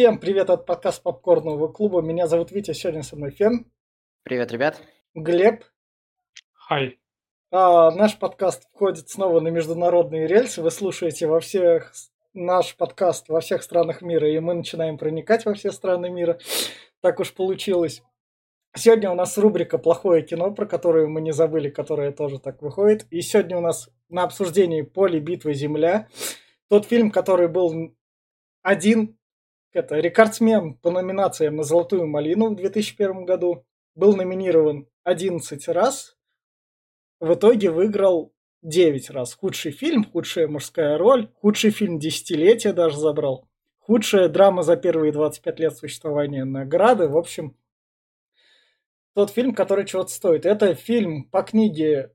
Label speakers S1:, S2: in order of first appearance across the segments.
S1: Всем привет от подкаста Попкорного клуба. Меня зовут Витя, сегодня со мной Фен.
S2: Привет, ребят.
S1: Глеб.
S3: Хай.
S1: А, наш подкаст входит снова на международные рельсы. Вы слушаете во всех наш подкаст во всех странах мира, и мы начинаем проникать во все страны мира. Так уж получилось. Сегодня у нас рубрика «Плохое кино», про которую мы не забыли, которая тоже так выходит. И сегодня у нас на обсуждении «Поле битвы Земля». Тот фильм, который был один, это рекордсмен по номинациям на «Золотую малину» в 2001 году. Был номинирован 11 раз. В итоге выиграл 9 раз. Худший фильм, худшая мужская роль, худший фильм десятилетия даже забрал. Худшая драма за первые 25 лет существования награды. В общем, тот фильм, который чего-то стоит. Это фильм по книге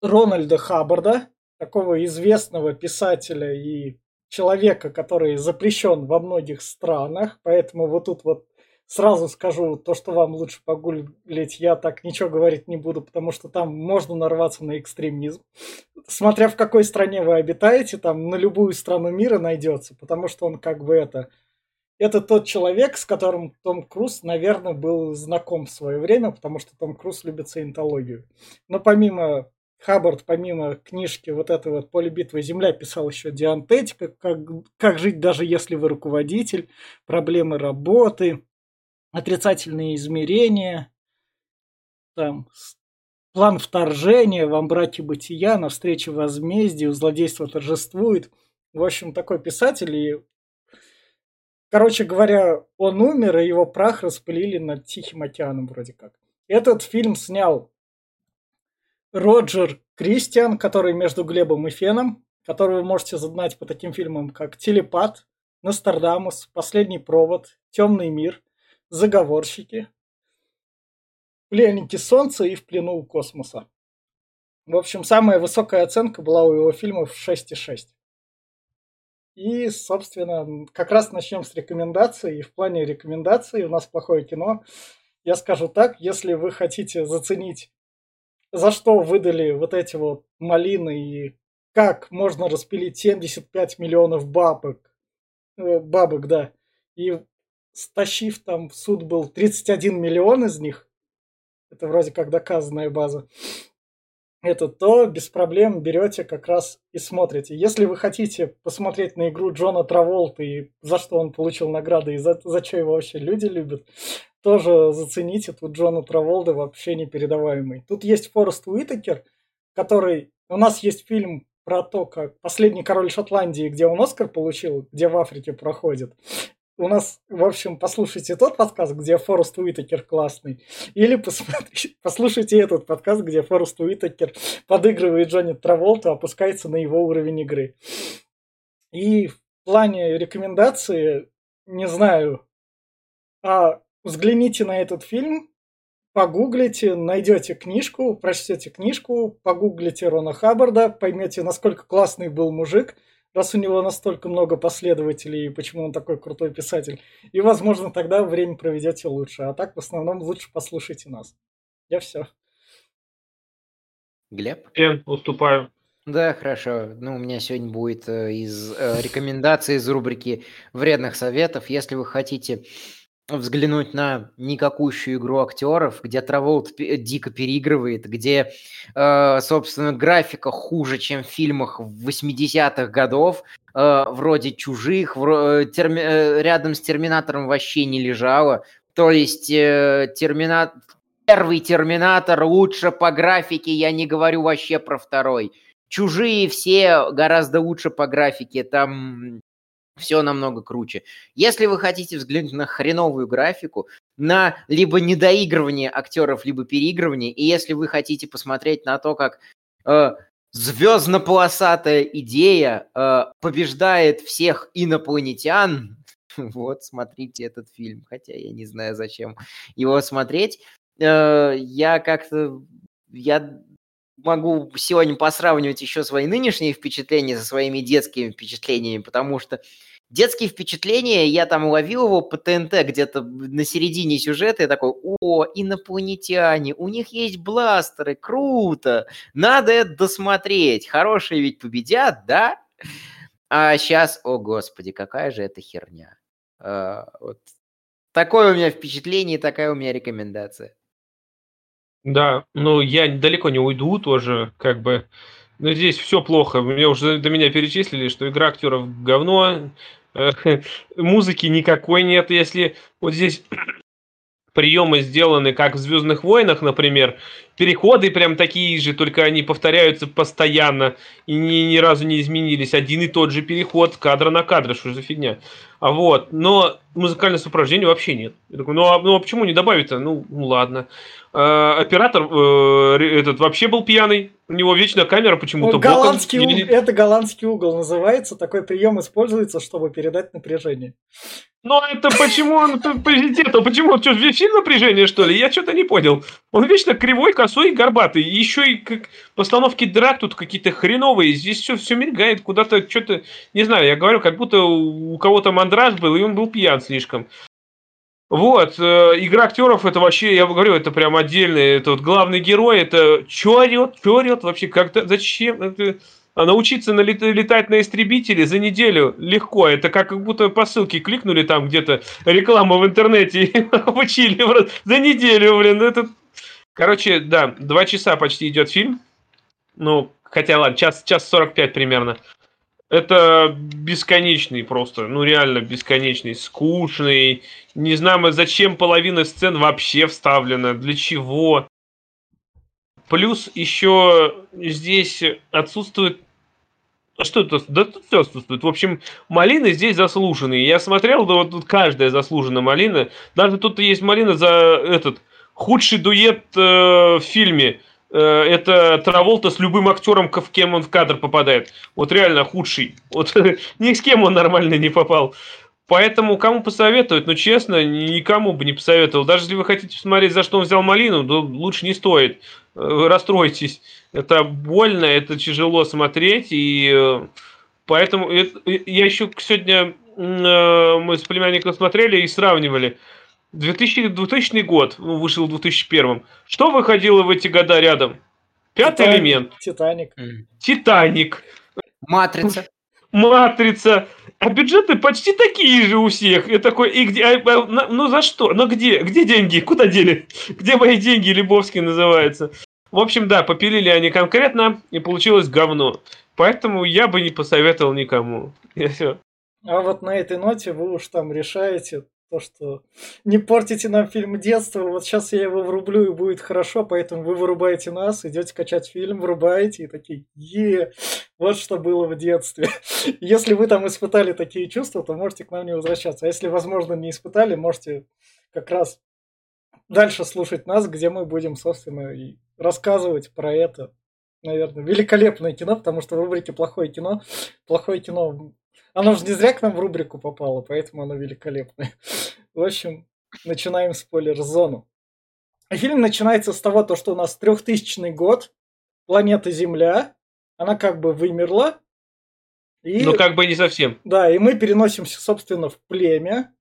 S1: Рональда Хаббарда, такого известного писателя и человека, который запрещен во многих странах. Поэтому вот тут вот сразу скажу, то, что вам лучше погуглить, я так ничего говорить не буду, потому что там можно нарваться на экстремизм. Смотря в какой стране вы обитаете, там на любую страну мира найдется, потому что он как бы это... Это тот человек, с которым Том Круз, наверное, был знаком в свое время, потому что Том Круз любит саентологию. Но помимо Хаббард, помимо книжки вот этой вот «Поле битвы Земля», писал еще диантетика, как, как жить даже если вы руководитель, проблемы работы, отрицательные измерения, там, план вторжения, вам браки бытия, на встрече возмездию, злодейство торжествует. В общем, такой писатель, и, короче говоря, он умер, и его прах распылили над Тихим океаном вроде как. Этот фильм снял Роджер Кристиан, который между Глебом и Феном, которого вы можете знать по таким фильмам, как «Телепат», «Нострадамус», «Последний провод», «Темный мир», заговорщики, пленники Солнца и в плену у космоса. В общем, самая высокая оценка была у его фильмов 6,6. И, собственно, как раз начнем с рекомендаций. И в плане рекомендаций у нас плохое кино. Я скажу так, если вы хотите заценить, за что выдали вот эти вот малины и как можно распилить 75 миллионов бабок, э, бабок, да, и стащив там в суд был 31 миллион из них, это вроде как доказанная база, это то без проблем берете как раз и смотрите. Если вы хотите посмотреть на игру Джона Траволта и за что он получил награды и за, за что его вообще люди любят, тоже зацените. Тут Джона Траволда вообще непередаваемый. Тут есть Форест Уитакер, который... У нас есть фильм про то, как «Последний король Шотландии», где он Оскар получил, где в Африке проходит у нас, в общем, послушайте тот подкаст, где Форест Уитакер классный, или посмотрите, послушайте этот подкаст, где Форест Уитакер подыгрывает Джонни Траволту, опускается на его уровень игры. И в плане рекомендации, не знаю, а взгляните на этот фильм, погуглите, найдете книжку, прочтете книжку, погуглите Рона Хаббарда, поймете, насколько классный был мужик – раз у него настолько много последователей, и почему он такой крутой писатель. И, возможно, тогда время проведете лучше. А так, в основном, лучше послушайте нас. Я все.
S2: Глеб?
S3: Я уступаю.
S2: Да, хорошо. Ну, у меня сегодня будет э, из э, рекомендаций из рубрики вредных советов. Если вы хотите взглянуть на никакущую игру актеров, где Траволт дико переигрывает, где, э, собственно, графика хуже, чем в фильмах 80-х годов, э, вроде «Чужих», э, рядом с «Терминатором» вообще не лежало. То есть термина... первый «Терминатор» лучше по графике, я не говорю вообще про второй. «Чужие» все гораздо лучше по графике, там все намного круче. Если вы хотите взглянуть на хреновую графику, на либо недоигрывание актеров, либо переигрывание, и если вы хотите посмотреть на то, как э, звездно-полосатая идея э, побеждает всех инопланетян, вот, смотрите этот фильм, хотя я не знаю, зачем его смотреть. Э, я как-то, я могу сегодня посравнивать еще свои нынешние впечатления со своими детскими впечатлениями, потому что детские впечатления, я там ловил его по ТНТ где-то на середине сюжета, я такой, о, инопланетяне, у них есть бластеры, круто, надо это досмотреть, хорошие ведь победят, да? А сейчас, о господи, какая же это херня. А, вот. Такое у меня впечатление, такая у меня рекомендация.
S3: Да, ну я далеко не уйду тоже, как бы. Но здесь все плохо. Мне уже до меня перечислили, что игра актеров говно, музыки никакой нет. Если вот здесь приемы сделаны, как в Звездных войнах, например, переходы прям такие же, только они повторяются постоянно и ни, ни разу не изменились. Один и тот же переход кадра на кадр, что за фигня. А вот, но музыкальное сопровождение вообще нет. Я такой, ну а, ну а почему не добавить-то? Ну, ну ладно. Э, оператор э, этот вообще был пьяный. У него вечно камера почему-то
S1: голландский боком. Угол, это голландский угол называется. Такой прием используется, чтобы передать напряжение.
S3: Ну это почему он президент? Почему что, фильм напряжение, что ли? Я что-то не понял. Он вечно кривой, косой горбатый. Еще и как постановки драк тут какие-то хреновые. Здесь все, все мигает куда-то, что-то... Не знаю, я говорю, как будто у кого-то мандраж был, и он был пьян слишком. Вот, э, игра актеров это вообще, я говорю, это прям отдельный, это вот главный герой, это чё орет, чё орет вообще, как-то, зачем, это, а научиться налет, летать на истребителе за неделю легко, это как, как будто по ссылке кликнули там где-то, реклама в интернете, и обучили за неделю, блин, это... Короче, да, два часа почти идет фильм, ну, хотя ладно, час, час 45 примерно. Это бесконечный просто, ну реально бесконечный, скучный. Не знаю, зачем половина сцен вообще вставлена, для чего. Плюс еще здесь отсутствует что это? Да тут все отсутствует. В общем, малины здесь заслуженные. Я смотрел, да вот тут каждая заслужена малина. Даже тут есть малина за этот худший дуэт э, в фильме. Э, это Траволта с любым актером, в кем он в кадр попадает. Вот реально худший. Вот ни с кем он нормально не попал. Поэтому кому посоветовать? Ну, честно, никому бы не посоветовал. Даже если вы хотите посмотреть, за что он взял малину, то лучше не стоит. Э, расстроитесь. Это больно, это тяжело смотреть. И э, поэтому я еще сегодня мы с племянником смотрели и сравнивали. 2000, 2000 год, ну, вышел в 2001. Что выходило в эти года рядом? Пятый Титаник, элемент.
S1: Титаник.
S3: Титаник.
S2: Матрица.
S3: Матрица. А бюджеты почти такие же у всех. И такой, и где, а, а, ну за что? Ну где? Где деньги? Куда дели? Где мои деньги? Лебовский называется. В общем, да, попилили они конкретно, и получилось говно. Поэтому я бы не посоветовал никому. Я все.
S1: А вот на этой ноте вы уж там решаете, то, что не портите нам фильм детства, вот сейчас я его врублю и будет хорошо, поэтому вы вырубаете нас, идете качать фильм, врубаете и такие, е, вот что было в детстве. Если вы там испытали такие чувства, то можете к нам не возвращаться. А если, возможно, не испытали, можете как раз дальше слушать нас, где мы будем, собственно, и рассказывать про это. Наверное, великолепное кино, потому что в рубрике «Плохое кино» плохое кино оно же не зря к нам в рубрику попало, поэтому оно великолепное. В общем, начинаем спойлер-зону. Фильм начинается с того, то, что у нас трехтысячный год, планета Земля, она как бы вымерла.
S3: И, ну, как бы не совсем.
S1: Да, и мы переносимся, собственно, в племя,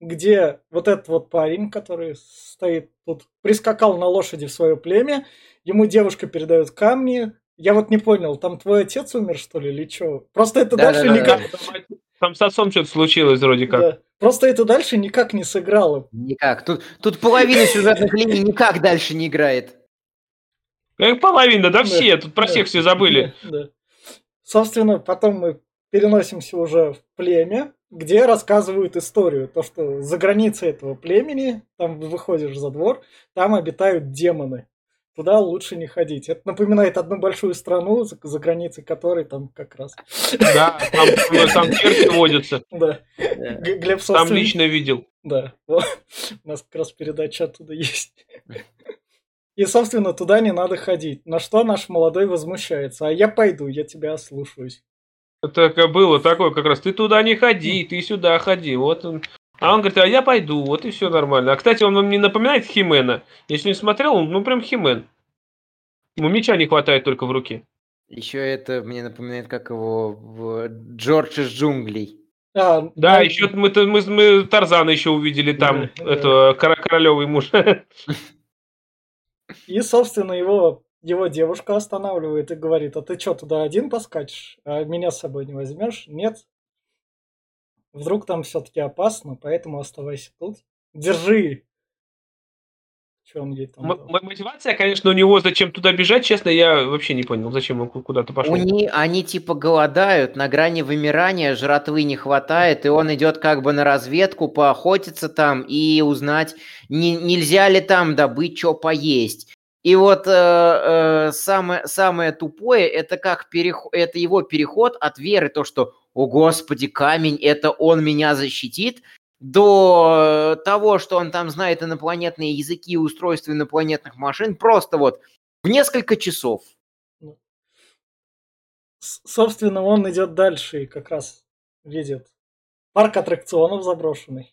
S1: где вот этот вот парень, который стоит тут, прискакал на лошади в свое племя, ему девушка передает камни, я вот не понял, там твой отец умер, что ли, или что? Просто это да, дальше да, никак...
S3: Да. Там с отцом что-то случилось вроде как. Да.
S1: Просто это дальше никак не сыграло.
S2: Никак. Тут, тут половина сюжетных линий никак дальше не играет.
S3: Как половина, да все, тут про всех все забыли.
S1: Да. Собственно, потом мы переносимся уже в племя, где рассказывают историю. То, что за границей этого племени, там выходишь за двор, там обитают демоны туда лучше не ходить. Это напоминает одну большую страну, за, за границей которой там как раз...
S3: Да, там, там черти водятся.
S1: Да.
S3: Глеб, Там лично видел.
S1: Да, у нас как раз передача оттуда есть. И, собственно, туда не надо ходить. На что наш молодой возмущается. А я пойду, я тебя ослушаюсь.
S3: Это было такое как раз. Ты туда не ходи, ты сюда ходи. Вот он. А он говорит, а я пойду, вот и все нормально. А, кстати, он вам не напоминает Химена? Если не смотрел, он ну прям Химен. Ему меча не хватает только в руке.
S2: Еще это мне напоминает, как его в Джордж из джунглей.
S3: А, да, да, еще мы, мы, мы Тарзана еще увидели там, да, это да. королевый муж.
S1: И, собственно, его, его девушка останавливает и говорит, а ты что, туда один поскачешь? А меня с собой не возьмешь? Нет? Вдруг там все-таки опасно, поэтому оставайся тут. Держи.
S3: Что он ей там М- мотивация, конечно, у него зачем туда бежать, честно, я вообще не понял, зачем он куда-то пошел.
S2: Они, они типа голодают, на грани вымирания, жратвы не хватает, и он идет как бы на разведку, поохотиться там и узнать, не, нельзя ли там добыть что поесть. И вот э, э, самое, самое тупое, это как переход, это его переход от веры, то, что «О, Господи, камень, это он меня защитит», до того, что он там знает инопланетные языки и устройства инопланетных машин, просто вот в несколько часов.
S1: Собственно, он идет дальше и как раз видит парк аттракционов заброшенный.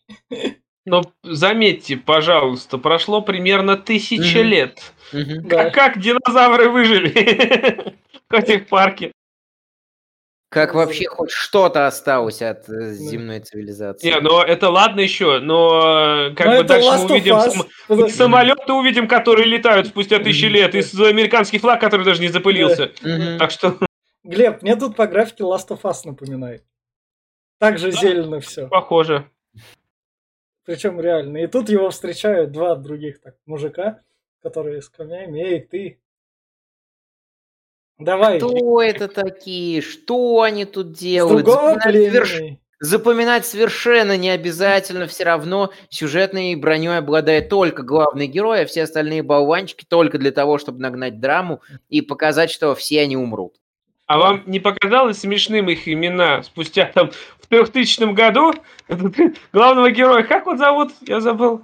S3: Но заметьте, пожалуйста, прошло примерно тысяча mm-hmm. лет. Mm-hmm. Как, как динозавры выжили в этих парке?
S2: Как вообще хоть что-то осталось от э, земной цивилизации?
S3: Не, но это ладно еще, но э, как но бы дальше мы увидим сам... самолеты, увидим, которые летают спустя тысячи лет, из американский флаг, который даже не запылился. Так что...
S1: Глеб, мне тут по графике Last of Us напоминает. Так же зелено все.
S3: Похоже.
S1: Причем реально. И тут его встречают два других так мужика, которые с камнями. Эй, ты,
S2: Давай. Кто это такие? Что они тут делают? Запоминать, соверш... Запоминать совершенно не обязательно. Все равно сюжетной броней обладает только главный герой, а все остальные болванчики только для того, чтобы нагнать драму и показать, что все они умрут.
S3: А вам не показалось смешным их имена спустя там в 3000 году? Главного героя, как он зовут? Я забыл.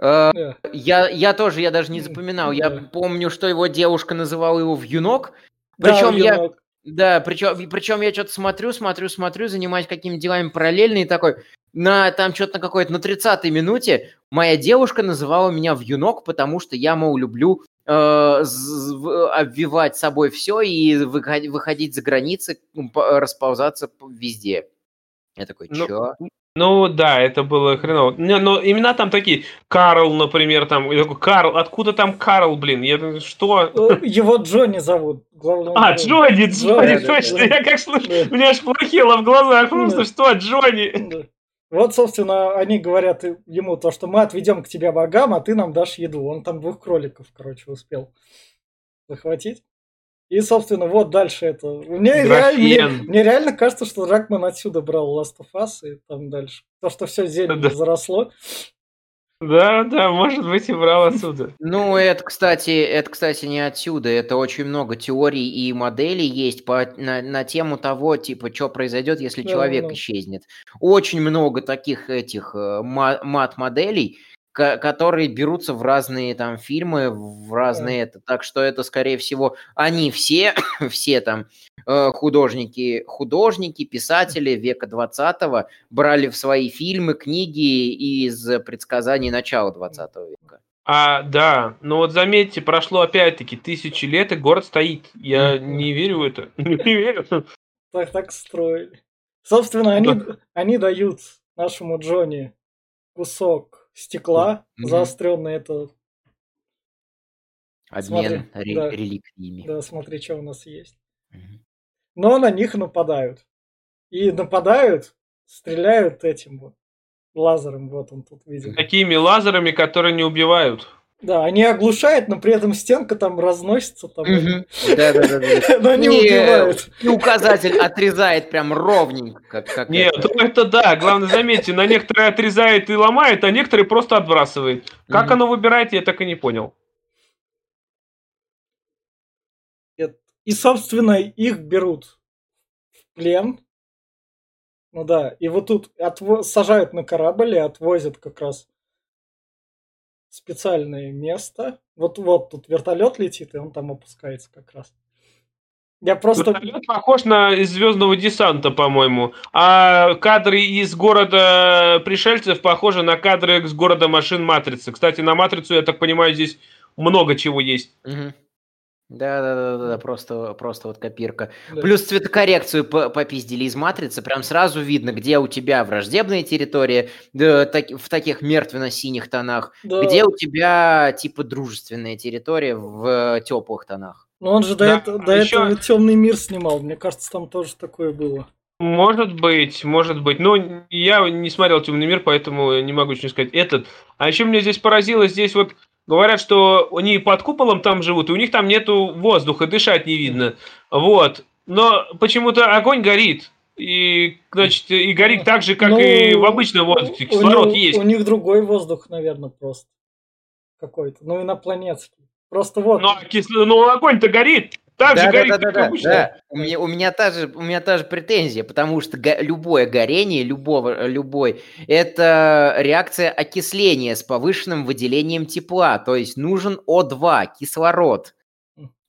S2: Э, я, я тоже, я даже не запоминал. Я помню, что его девушка называла его в юнок. Причем да, я... Да, причем, причем я что-то смотрю, смотрю, смотрю, занимаюсь какими-то делами параллельно и такой, на там что-то на какой-то, на 30-й минуте моя девушка называла меня в юнок, потому что я, мол, люблю э, обвивать собой все и выходить, выходить за границы, расползаться везде. Я такой, ну, чё?
S3: Ну да, это было хреново. Не, но имена там такие. Карл, например, там. Я такой, Карл, откуда там Карл, блин? Я что?
S1: Э, его Джонни зовут.
S3: А, Джонни, Джонни, точно. Я как слышу, у меня аж плохело в глазах. Просто что, Джонни?
S1: Вот, собственно, они говорят ему то, что мы отведем к тебе богам, а ты нам дашь еду. Он там двух кроликов, короче, успел захватить. И, собственно, вот дальше это. Мне, реаль... мне, мне реально кажется, что Дракман отсюда брал Last of Us и там дальше. То, что все зелень да. заросло.
S3: Да, да, может быть, и брал отсюда.
S2: Ну, это, кстати, это, кстати, не отсюда. Это очень много теорий и моделей есть по, на, на тему того, типа, что произойдет, если да, человек да. исчезнет. Очень много таких этих э, мат-моделей которые берутся в разные там фильмы, в разные это. Так что это, скорее всего, они все, все там э, художники, художники, писатели века 20 брали в свои фильмы, книги из предсказаний начала 20 века.
S3: А, да, но вот заметьте, прошло опять-таки тысячи лет, и город стоит. Я не верю в это. Не верю.
S1: Так, так строили. Собственно, они, они дают нашему Джонни кусок стекла mm-hmm. заостренный это
S2: обмен смотри, ре- да, реликвиями.
S1: Да, смотри, что у нас есть. Mm-hmm. Но на них нападают. И нападают, стреляют этим вот лазером, вот он тут видел.
S3: Такими лазерами, которые не убивают.
S1: Да, они оглушают, но при этом стенка там разносится. Там,
S2: Да, да, да. Но не убивают. И указатель отрезает прям ровненько. Как, как
S3: Нет, это. Ну это да. Главное, заметьте, на некоторые отрезает и ломает, а некоторые просто отбрасывает. Как оно выбирает, я так и не понял.
S1: И, собственно, их берут в плен. Ну да, и вот тут отво- сажают на корабль и отвозят как раз специальное место. Вот, вот тут вертолет летит, и он там опускается как раз.
S3: Я просто... Вертолет похож на из Звездного десанта, по-моему. А кадры из города пришельцев похожи на кадры из города машин Матрицы. Кстати, на Матрицу, я так понимаю, здесь много чего есть.
S2: Угу. Да, да, да, да, да, просто, просто вот копирка. Да. Плюс цветокоррекцию попиздили из матрицы, прям сразу видно, где у тебя враждебная территория да, так, в таких мертвенно-синих тонах, да. где у тебя типа дружественная территория в теплых тонах.
S1: Ну он же до, да. это, до а этого темный мир снимал, мне кажется, там тоже такое было.
S3: Может быть, может быть. Но я не смотрел «Темный мир», поэтому не могу ничего сказать. Этот. А еще меня здесь поразило, здесь вот говорят, что они под куполом там живут, и у них там нету воздуха, дышать не видно. Вот. Но почему-то огонь горит. И, значит, и горит так же, как ну, и в обычном воздухе. Кислород
S1: у них,
S3: есть.
S1: У них другой воздух, наверное, просто. Какой-то. Ну, инопланетский. Просто вот.
S3: Но, кисло... Но огонь-то горит. Так
S2: да,
S3: же
S2: да,
S3: горит,
S2: да, да,
S3: как
S2: да,
S3: обычно.
S2: да. У меня, у меня та же, у меня та же претензия, потому что го- любое горение, любого, любой, это реакция окисления с повышенным выделением тепла, то есть нужен О2, кислород.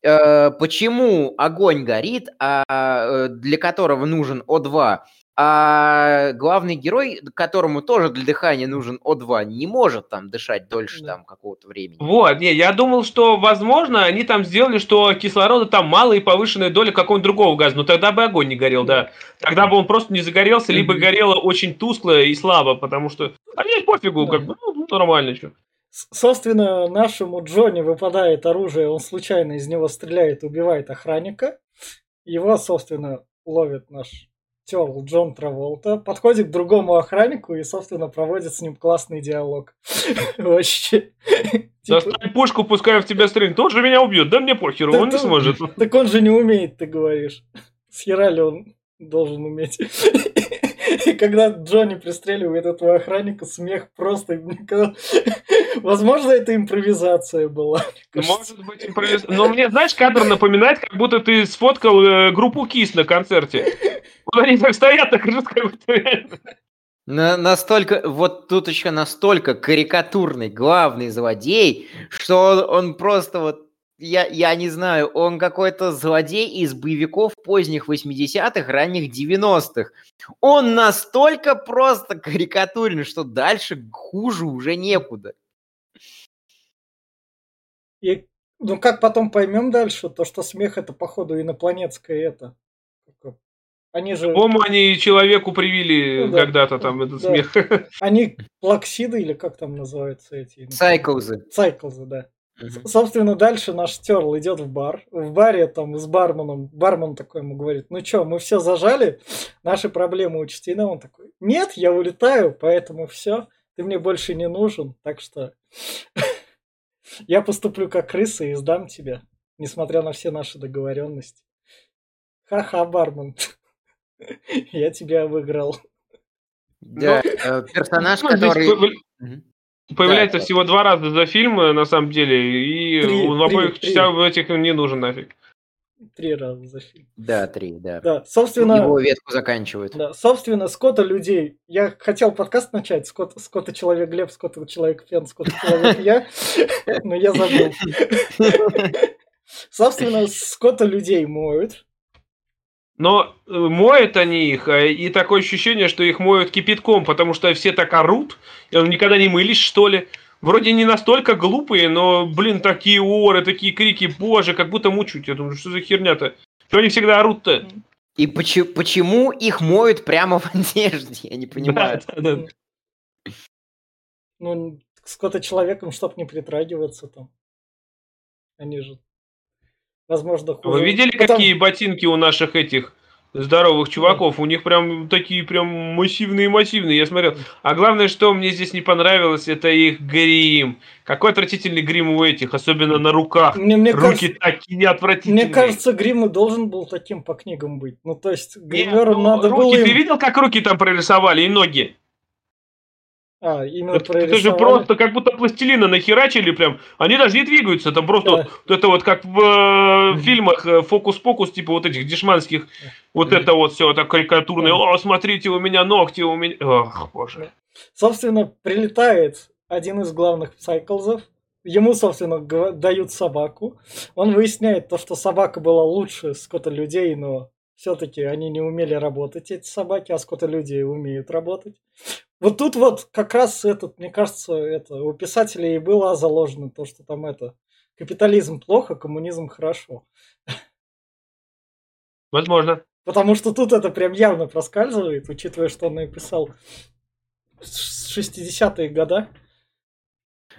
S2: Э, почему огонь горит, а э, для которого нужен О2, а главный герой, которому тоже для дыхания нужен О2, не может там дышать дольше там какого-то времени.
S3: Вот, не, я думал, что, возможно, они там сделали, что кислорода там мало и повышенная доля какого-нибудь другого газа. Но тогда бы огонь не горел, да. Тогда бы он просто не загорелся, либо горело очень тускло и слабо, потому что... А мне пофигу, как бы, ну, нормально, что.
S1: Собственно, нашему Джонни выпадает оружие, он случайно из него стреляет, убивает охранника. Его, собственно, ловит наш терл Джон Траволта, подходит к другому охраннику и, собственно, проводит с ним классный диалог. Вообще. Типа,
S3: Достань пушку, пускай в тебя стрельнет. Он же меня убьет, да мне похеру, он не сможет.
S1: Так он же не умеет, ты говоришь. С хера ли он должен уметь? И когда Джонни пристреливает этого охранника, смех просто... Возможно, это импровизация была.
S3: Может быть, импровиз... Но мне, знаешь, кадр напоминает, как будто ты сфоткал э, группу Кис на концерте. Вот они так стоят, так жутко, как будто.
S2: На- настолько, вот тут еще настолько карикатурный главный злодей, что он, он просто вот, я, я не знаю, он какой-то злодей из боевиков поздних 80-х, ранних 90-х. Он настолько просто карикатурен, что дальше хуже уже некуда.
S1: И, ну, как потом поймем дальше, то, что смех это, походу, инопланетское это. Они же...
S3: По-моему, они человеку привили
S1: Ну да.
S3: когда-то там этот
S1: Да.
S3: смех.
S1: Они плаксиды или как там называются эти?
S2: Сайклзы.
S1: Сайклзы, да.
S2: Мгм.
S1: Собственно, дальше наш Терл идет в бар. В баре там с барменом, бармен такой ему говорит, ну чё, мы все зажали, наши проблемы учтены. Он такой, нет, я улетаю, поэтому все, ты мне больше не нужен, так что я поступлю как крыса и сдам тебя, несмотря на все наши договоренности. Ха-ха, бармен, я тебя выиграл.
S2: Да, э, персонаж,
S3: Ну,
S2: который...
S3: Появляется
S1: Да.
S3: всего два раза за фильм, на самом деле, и
S1: Три,
S3: в обоих
S1: три,
S3: частях в этих не нужен нафиг.
S1: Три раза за фильм.
S2: Да, три, да.
S1: Да, собственно...
S2: Его ветку заканчивают.
S1: Да, собственно, скота людей. Я хотел подкаст начать. Скот, скота человек Глеб, скота человек Фен, скота человек я. Но я забыл. Собственно, скота людей моют.
S3: Но э, моют они их, а, и такое ощущение, что их моют кипятком, потому что все так орут, и они никогда не мылись, что ли. Вроде не настолько глупые, но, блин, такие оры, такие крики, боже, как будто мучают. Я думаю, что за херня-то? Что они всегда орут-то?
S2: И почему, почему их моют прямо в одежде? Я не понимаю.
S3: Да, да, да.
S1: Ну, скота человеком, чтоб не притрагиваться там. Они же, возможно, хуже.
S3: Вы видели,
S1: Потом-
S3: какие ботинки у наших этих здоровых чуваков? У них прям такие прям массивные-массивные, я смотрел. А главное, что мне здесь не понравилось, это их грим. Какой отвратительный грим у этих, особенно на руках.
S1: Мне, мне
S3: Руки
S1: кажется,
S3: такие отвратительные.
S1: мне кажется, грим и должен был таким по книгам быть. Ну, то есть,
S3: Не,
S1: гримерам
S3: ну,
S1: надо
S3: руки,
S1: было
S3: ты
S1: им...
S3: видел, как руки там прорисовали и ноги?
S1: А, именно
S3: Это, это же просто как будто пластилина нахерачили прям. Они даже не двигаются, там просто
S1: Да.
S3: вот, это вот как в э, фильмах э, фокус-покус, типа вот этих дешманских, вот это вот все так карикатурное. О, смотрите, у меня ногти, у меня... Ох, боже.
S1: Собственно, прилетает один из главных сайклзов. Ему, собственно, дают собаку. Он выясняет то, что собака была лучше скота людей, но все-таки они не умели работать, эти собаки, а скота людей умеют работать. Вот тут вот как раз этот, мне кажется, это у писателей и было заложено то, что там это капитализм плохо, коммунизм хорошо.
S3: Возможно.
S1: Потому что тут это прям явно проскальзывает, учитывая, что он написал в 60-е года.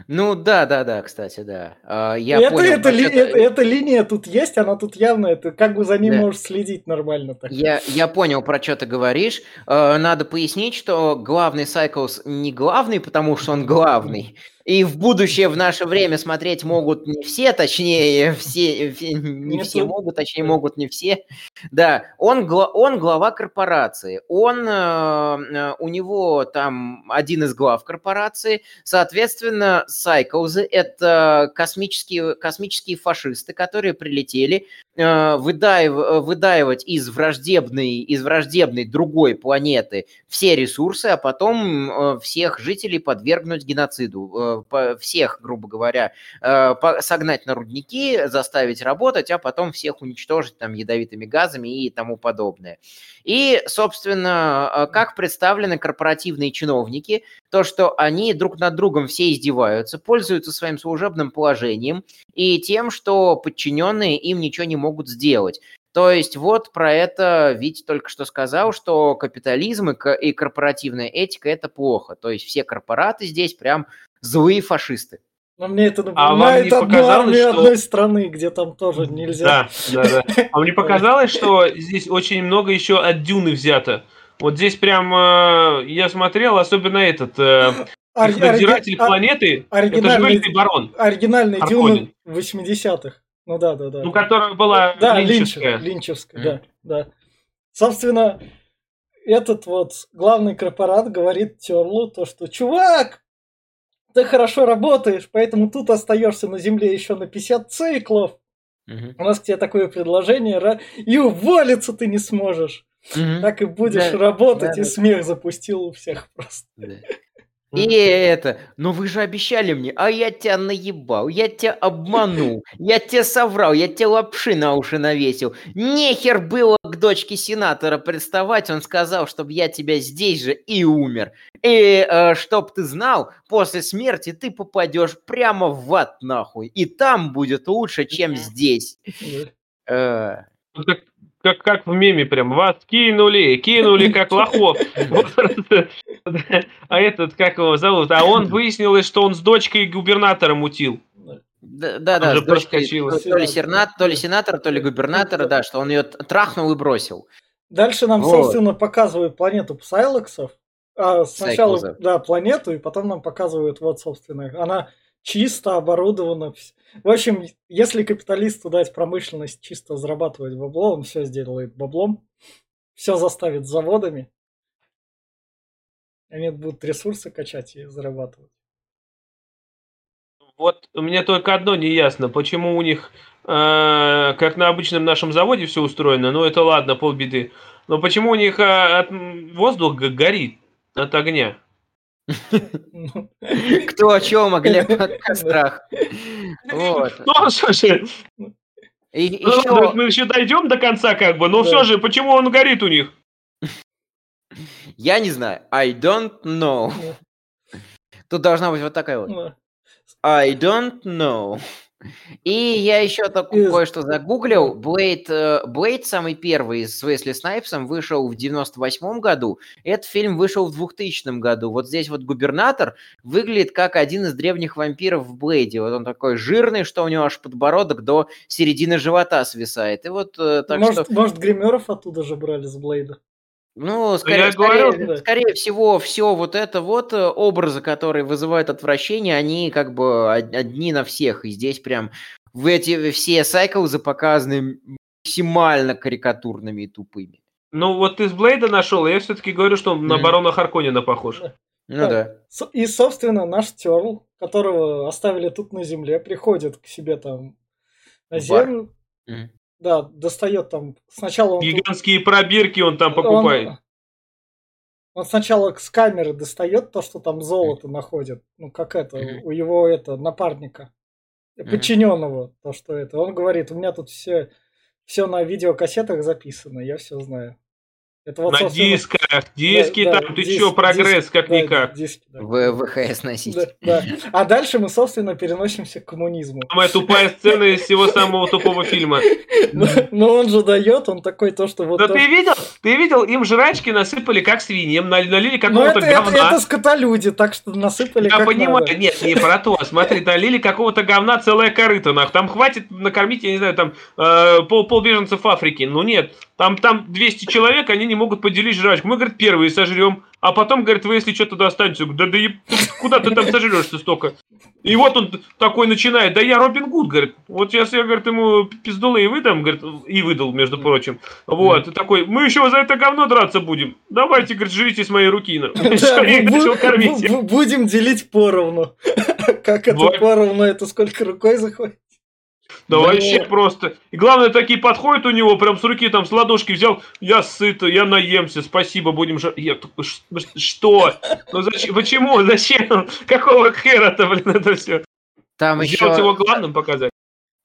S2: Ну да, да, да, кстати, да. А, Я
S1: это,
S2: понял,
S1: это, ли- это- эта линия тут есть, она тут явная, ты как бы за ним
S2: Да.
S1: можешь следить нормально так.
S2: Я, я понял, про что ты говоришь. Э, Надо пояснить, что главный Сайклс не главный, потому что он главный. И в будущее, в наше время смотреть могут не все, точнее, все, не все могут, точнее, могут не все. Да, он, он глава корпорации. Он, э, у него там один из глав корпорации. Соответственно, Сайклзы – это космические, космические фашисты, которые прилетели э, выдаив- выдаивать из враждебной, из враждебной другой планеты все ресурсы, а потом э, всех жителей подвергнуть геноциду. Э, всех, грубо говоря, э, согнать на рудники, заставить работать, а потом всех уничтожить там ядовитыми газами и тому подобное. И, собственно, э, как представлены корпоративные чиновники, то, что они друг над другом все издеваются, пользуются своим служебным положением и тем, что подчиненные им ничего не могут сделать. То есть вот про это Витя только что сказал, что капитализм и корпоративная этика – это плохо. То есть все корпораты здесь прям злые фашисты.
S1: Но мне это
S3: А вам не
S1: напоминает одну
S3: показалось,
S1: армию
S3: что-
S1: одной страны, где там тоже нельзя.
S3: Да, да, да. А мне показалось, что здесь очень много еще от Дюны взято. Вот здесь прям э, я смотрел, особенно этот э,
S1: Ори-
S3: надзиратель
S1: ори- а-
S3: планеты, это же Великий Барон,
S1: Оригинальный. Дюна 80-х. Ну да, да, да.
S3: ну, которая была
S1: Да,
S3: линчевская.
S1: Линчев, Линчевская,
S2: Мгм.
S1: да, да. Собственно, этот вот главный корпорат говорит Терлу то, что чувак, ты хорошо работаешь, поэтому тут остаешься на земле еще на 50 циклов. У нас к тебе такое предложение, и уволиться ты не сможешь.
S2: Мгм.
S1: Так и будешь
S2: Да,
S1: работать,
S2: да,
S1: и
S2: да.
S1: смех запустил у всех просто.
S2: Да. И это, ну вы же обещали мне, а я тебя наебал, я тебя обманул, я тебе соврал, я тебе лапши на уши навесил. Нехер было к дочке сенатора приставать, он сказал, чтобы я тебя здесь же и умер. И э, чтоб ты знал, после смерти ты попадешь прямо в ад нахуй, и там будет лучше, чем здесь. Э,
S3: Как, как, в меме прям, вас кинули, кинули как лохов. А этот, как его зовут? А он выяснилось, что он с дочкой губернатора мутил.
S2: Да, да, да, с дочкой то ли, сернат, то ли сенатора, то ли губернатора, да, что он ее трахнул и бросил.
S1: Дальше нам,
S2: Вот.
S1: собственно, показывают планету Псайлоксов. А, сначала,
S2: Сайклзов.
S1: да, планету, и потом нам показывают, вот, собственно, она чисто оборудована. В общем, если капиталисту дать промышленность чисто зарабатывать бабло, он все сделает баблом, все заставит заводами. Они будут ресурсы качать и зарабатывать.
S3: Вот мне только одно не ясно, почему у них, э, как на обычном нашем заводе все устроено, ну это ладно, полбеды, но почему у них э, воздух горит от огня?
S2: Кто о чем, о Глеб о кострах. Вот.
S3: Ну, что же,
S2: И
S3: ну, ладно,
S2: еще,
S3: мы еще дойдем до конца, как бы, но
S1: Да.
S3: все же, почему он горит у них?
S2: я не знаю, I don't know. Тут должна быть вот такая вот. I don't know. И я еще так
S1: Из-
S2: кое-что загуглил. Блейд, э, Блейд самый первый с Уэсли Снайпсом вышел в 98 году. Этот фильм вышел в 2000 году. Вот здесь вот губернатор выглядит как один из древних вампиров в Блейде. Вот он такой жирный, что у него аж подбородок до середины живота свисает. И вот э, так
S1: может,
S2: что...
S1: может, гримеров оттуда же брали с Блейда.
S2: Ну, скорее,
S3: я говорю,
S2: скорее- скорее всего, все вот это вот э, образы, которые вызывают отвращение, они как бы од- одни на всех. И здесь прям в эти все сайклзы показаны максимально карикатурными и тупыми.
S3: Ну вот ты с Блейда нашел, а я все-таки говорю, что он на
S2: Мгм.
S3: барона Харконина похож.
S2: Ну
S1: Да. И, собственно, наш Терл, которого оставили тут на земле, приходит к себе там на землю.
S2: Мгм.
S1: Да, достает там. Сначала он, тут-
S3: Гигантские пробирки он там
S1: он-
S3: покупает.
S1: Он, сначала с камеры достает то, что там золото находит. Ну, как это, у его это напарника, подчиненного, то, что это. Он говорит, у меня тут все, все на видеокассетах записано, я все знаю. Это вот,
S3: На дисках, диски
S1: да,
S3: там, ты
S1: диск-
S3: чё, прогресс
S1: диск,
S3: как-никак.
S1: да, диски, да.
S2: В ВХС носить.
S1: Да, да. А дальше мы, собственно, переносимся к коммунизму.
S3: Самая тупая сцена из всего самого тупого фильма.
S1: Но, но он же дает, он такой то, что вот...
S3: Да ты видел? Ты видел? Им жрачки насыпали как свиньям, налили
S1: Ну,
S3: какого-то
S1: это, это,
S3: говна.
S1: это скотолюди, так что насыпали
S3: Я
S1: как
S3: понимаю,
S1: надо.
S3: нет, не про то. Смотри, налили какого-то говна целое корыто, нах. Там хватит накормить, я не знаю, там э, пол, пол беженцев Африки. Ну нет, там, там 200 человек, они не могут поделить жрачку. Мы, говорит, первые сожрем, а потом, говорит, вы если что-то достанете. Да, да куда ты там сожрешься столько? И вот он такой начинает, да я Робин Гуд, говорит. Вот сейчас я, говорит, ему пиздулы и выдам, говорит, и выдал, между прочим. Вот, и такой, мы еще за это говно драться будем. Давайте, говорит, жрите с моей руки. ну».
S1: Да, Будем делить поровну. Как это поровну? Это сколько рукой заходит?
S3: Да
S2: Да.
S3: вообще просто. И главное, такие подходят у него, прям с руки там с ладошки взял. Я сыт, я наемся, спасибо, будем же. Я такой, «Ш- что? Ну зачем? Почему? Зачем? Какого хера-то, блин, это все?
S2: Там
S3: Сделать
S2: еще,
S3: его главным показать.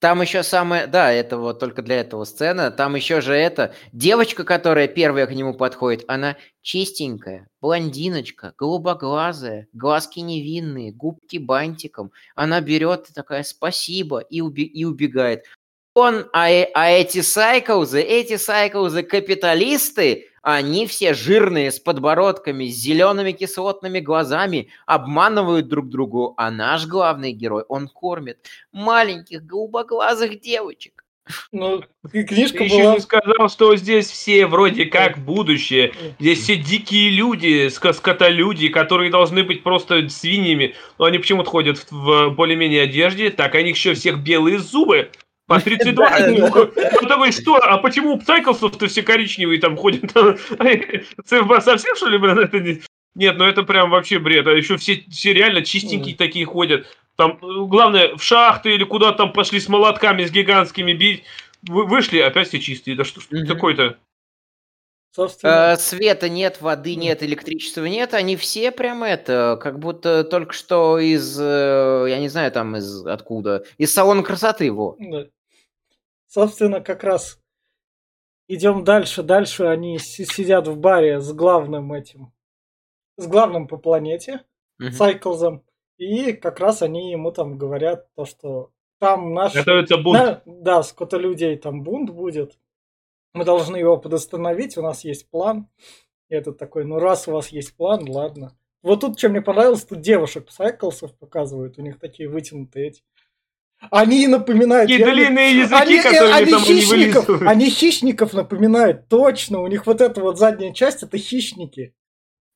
S2: Там еще самое, да, это вот только для этого сцена. Там еще же это девочка, которая первая к нему подходит, она чистенькая, блондиночка, голубоглазая, глазки невинные, губки бантиком. Она берет такая спасибо и, уби- и убегает. Он, а, э- а эти сайклзы, эти сайклзы капиталисты, они все жирные, с подбородками, с зелеными кислотными глазами, обманывают друг другу, а наш главный герой, он кормит маленьких голубоглазых девочек.
S1: Ну, книжка
S3: Ты еще
S1: была...
S3: не сказал, что здесь все вроде как будущее. Здесь все дикие люди, скотолюди, которые должны быть просто свиньями. Но они почему-то ходят в, в более-менее одежде. Так, они еще всех белые зубы. По 32.
S1: Да,
S3: Ну, такой, что? А почему у Сайклсов-то все коричневые там ходят? ЦФБ совсем, что ли, блин, это не... Нет, ну это прям вообще бред. А еще все, все реально чистенькие такие ходят. Там, э, главное, в шахты или куда там пошли с молотками, с гигантскими бить. Вы- Вышли, опять все чистые. Да что ж
S2: Мгм.
S3: такое-то?
S1: Собственно,
S2: Э, света нет, воды нет, электричества нет, они все прям это, как будто только что из, э, я не знаю, там из откуда, из салона красоты его.
S1: да. Собственно, как раз идем дальше. Дальше они си- сидят в баре с главным этим, с главным по планете. Сайклзом. И как раз они ему там говорят то, что там наш...
S3: Готовится бунт.
S1: Да, да, скотолюдей там бунт будет. Мы должны его подостановить, у нас есть план. И этот такой, ну раз у вас есть план, ладно. Вот тут, что мне понравилось, тут девушек Сайклсов показывают, у них такие вытянутые эти. Они напоминают... Реально-
S3: длинные языки,
S1: они, э,
S3: которые
S1: они
S3: там не
S1: хищников,
S3: вылизывают.
S1: они хищников напоминают, точно. У них вот эта вот задняя часть, это хищники.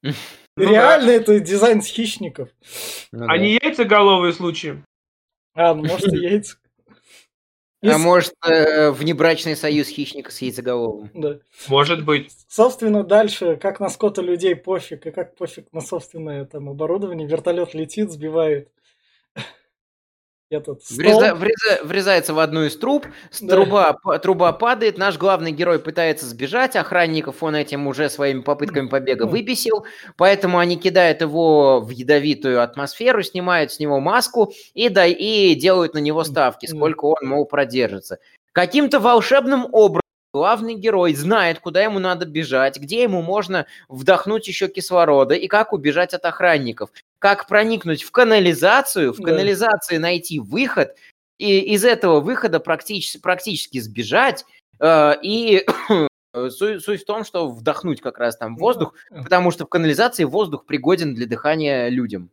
S3: Ну
S1: Реально это дизайн с хищников.
S2: Ну да.
S3: Они яйцеголовые случаи.
S1: А, ну может и яйца.
S2: А может, э, внебрачный союз хищника с яйцеголовым?
S1: Да.
S3: Может быть.
S1: Собственно, дальше, как на скота людей пофиг, и как пофиг на собственное там оборудование. Вертолет летит, сбивает этот стол.
S2: Вреза- вреза- врезается в одну из труб,
S1: Да.
S2: труба, труба падает, наш главный герой пытается сбежать, охранников он этим уже своими попытками побега
S1: Мгм.
S2: выбесил, поэтому они кидают его в ядовитую атмосферу, снимают с него маску и, да, и делают на него ставки, сколько он, мол, продержится. Каким-то волшебным образом главный герой знает, куда ему надо бежать, где ему можно вдохнуть еще кислорода и как убежать от охранников. Как проникнуть в канализацию, в канализации найти выход, и из этого выхода практически, практически сбежать. э, и суть, суть в том, что вдохнуть как раз там воздух, потому что в канализации воздух пригоден для дыхания людям.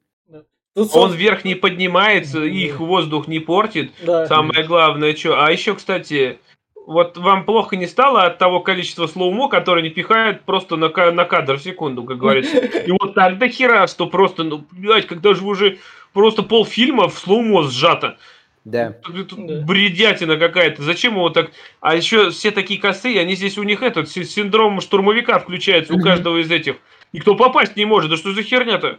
S1: Тут,
S3: Он вверх не поднимается, их воздух не портит.
S1: да.
S3: Самое главное, что. А еще, кстати, вот вам плохо не стало от того количества slow-mo, которое не пихает просто на, на кадр в секунду, как говорится. И вот так до хера, что просто, ну, блядь, когда же вы уже просто полфильма в slow-mo сжато.
S2: Да.
S3: Бредятина какая-то. Зачем его так... А еще все такие косые, они здесь у них этот си- синдром штурмовика включается у каждого из этих. Никто попасть не может. Да что за херня-то?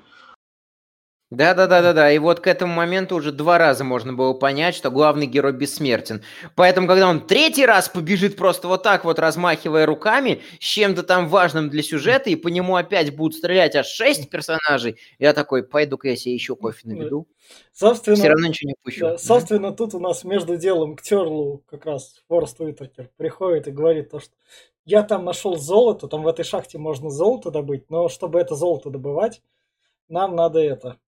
S2: Да, да, да, да, да. И вот к этому моменту уже два раза можно было понять, что главный герой бессмертен. Поэтому, когда он третий раз побежит просто вот так вот, размахивая руками, с чем-то там важным для сюжета, и по нему опять будут стрелять аж шесть персонажей, я такой, пойду-ка я себе еще кофе наведу.
S1: Собственно,
S2: Все равно ничего не пущу.
S1: да, собственно, тут у нас между делом к Терлу как раз Форест Уитакер приходит и говорит то, что я там нашел золото, там в этой шахте можно золото добыть, но чтобы это золото добывать, нам надо это.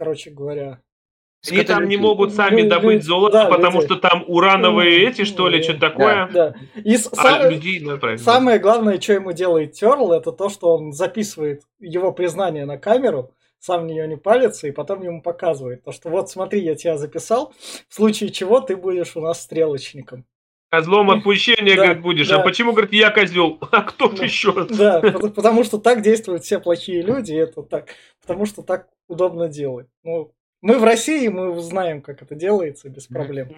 S1: Короче говоря,
S3: они там не могут сами добыть золото, да, потому люди. что там урановые эти, что ли, что-то такое.
S1: Да, да. И а самое, людей, ну, самое главное, что ему делает Терл, это то, что он записывает его признание на камеру, сам в нее не палится, и потом ему показывает. То, что вот смотри, я тебя записал, в случае чего ты будешь у нас стрелочником.
S3: Козлом отпущения, да, говорит, будешь. А да. А почему, говорит, я козел? А кто
S1: да.
S3: еще?
S1: Да, потому что так действуют все плохие люди, это так, потому что так удобно делать. Ну, мы в России, мы знаем, как это делается без проблем.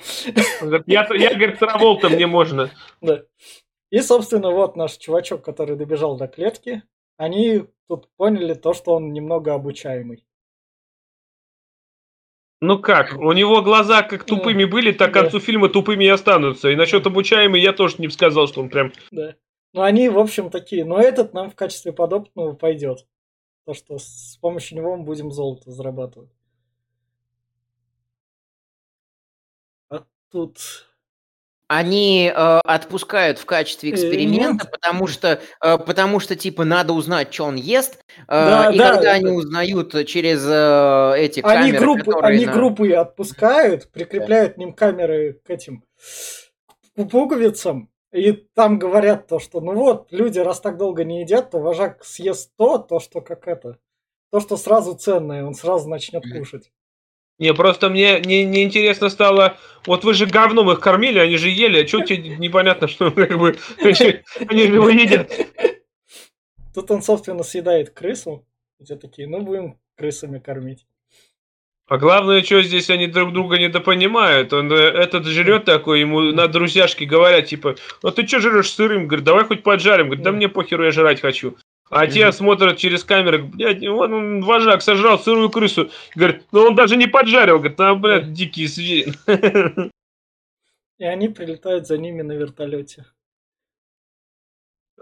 S3: Я, я говорит, Траволта, мне можно.
S1: Да. И, собственно, вот наш чувачок, который добежал до клетки, они тут поняли то, что он немного обучаемый.
S3: Ну как, у него глаза как тупыми были, так к концу фильма тупыми и останутся. И насчет обучаемый я тоже не сказал, что он прям...
S1: Да. Ну они, в общем, такие. Но этот нам в качестве подопытного пойдет. То, что с помощью него мы будем золото зарабатывать. тут
S2: они э, отпускают в качестве э, эксперимента, Нет. потому что, э, потому что типа надо узнать, что он ест, э, да, и да, когда да. они узнают через э, эти
S1: они
S2: камеры,
S1: группы, они на... группы отпускают, прикрепляют к ним камеры к этим пуговицам, и там говорят то, что ну вот люди раз так долго не едят, то вожак съест то, то что как это, то что сразу ценное, он сразу начнет кушать.
S3: Не, просто мне не, не интересно стало, вот вы же говном их кормили, они же ели, а что тебе непонятно, что как бы они же его едят.
S1: Тут он, собственно, съедает крысу, и все такие, ну будем крысами кормить.
S3: А главное, что здесь они друг друга недопонимают. Он э, этот жрет такой, ему на друзьяшки говорят, типа, ну ты что жрешь сырым? Говорит, давай хоть поджарим. Говорит, да мне похеру, я жрать хочу. А те смотрят через камеры, блядь, вон он, вожак сожрал сырую крысу. Говорит, ну он даже не поджарил, говорит, а, блядь, дикие звери.
S1: И они прилетают за ними на вертолете.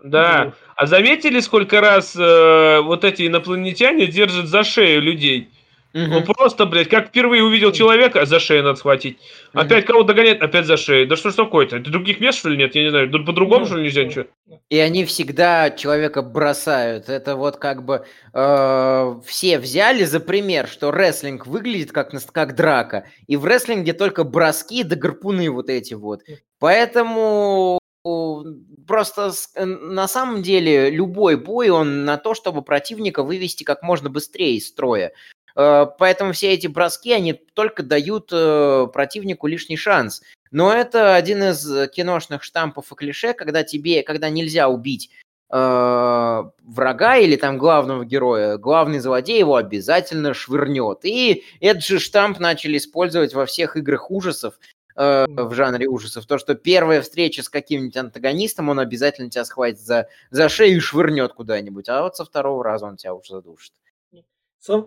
S3: Да. А заметили, сколько раз э, вот эти инопланетяне держат за шею людей? Угу. Ну просто, блядь, как впервые увидел человека, за шею надо схватить. Угу. Опять кого догоняет, опять за шею. Да что ж такое-то? Это других мест, что ли, нет? Я не знаю. По-другому, что ли, нельзя ничего?
S2: И они всегда человека бросают. Это вот как бы э, все взяли за пример, что рестлинг выглядит как, как драка. И в рестлинге только броски да гарпуны вот эти вот. Поэтому просто на самом деле любой бой, он на то, чтобы противника вывести как можно быстрее из строя. Э, поэтому все эти броски, они только дают э, противнику лишний шанс. Но это один из киношных штампов и клише, когда тебе, когда нельзя убить э, врага или там главного героя, главный злодей его обязательно швырнет. И этот же штамп начали использовать во всех играх ужасов, э, в жанре ужасов. То, что первая встреча с каким-нибудь антагонистом, он обязательно тебя схватит за, за шею и швырнет куда-нибудь, а вот со второго раза он тебя уже задушит.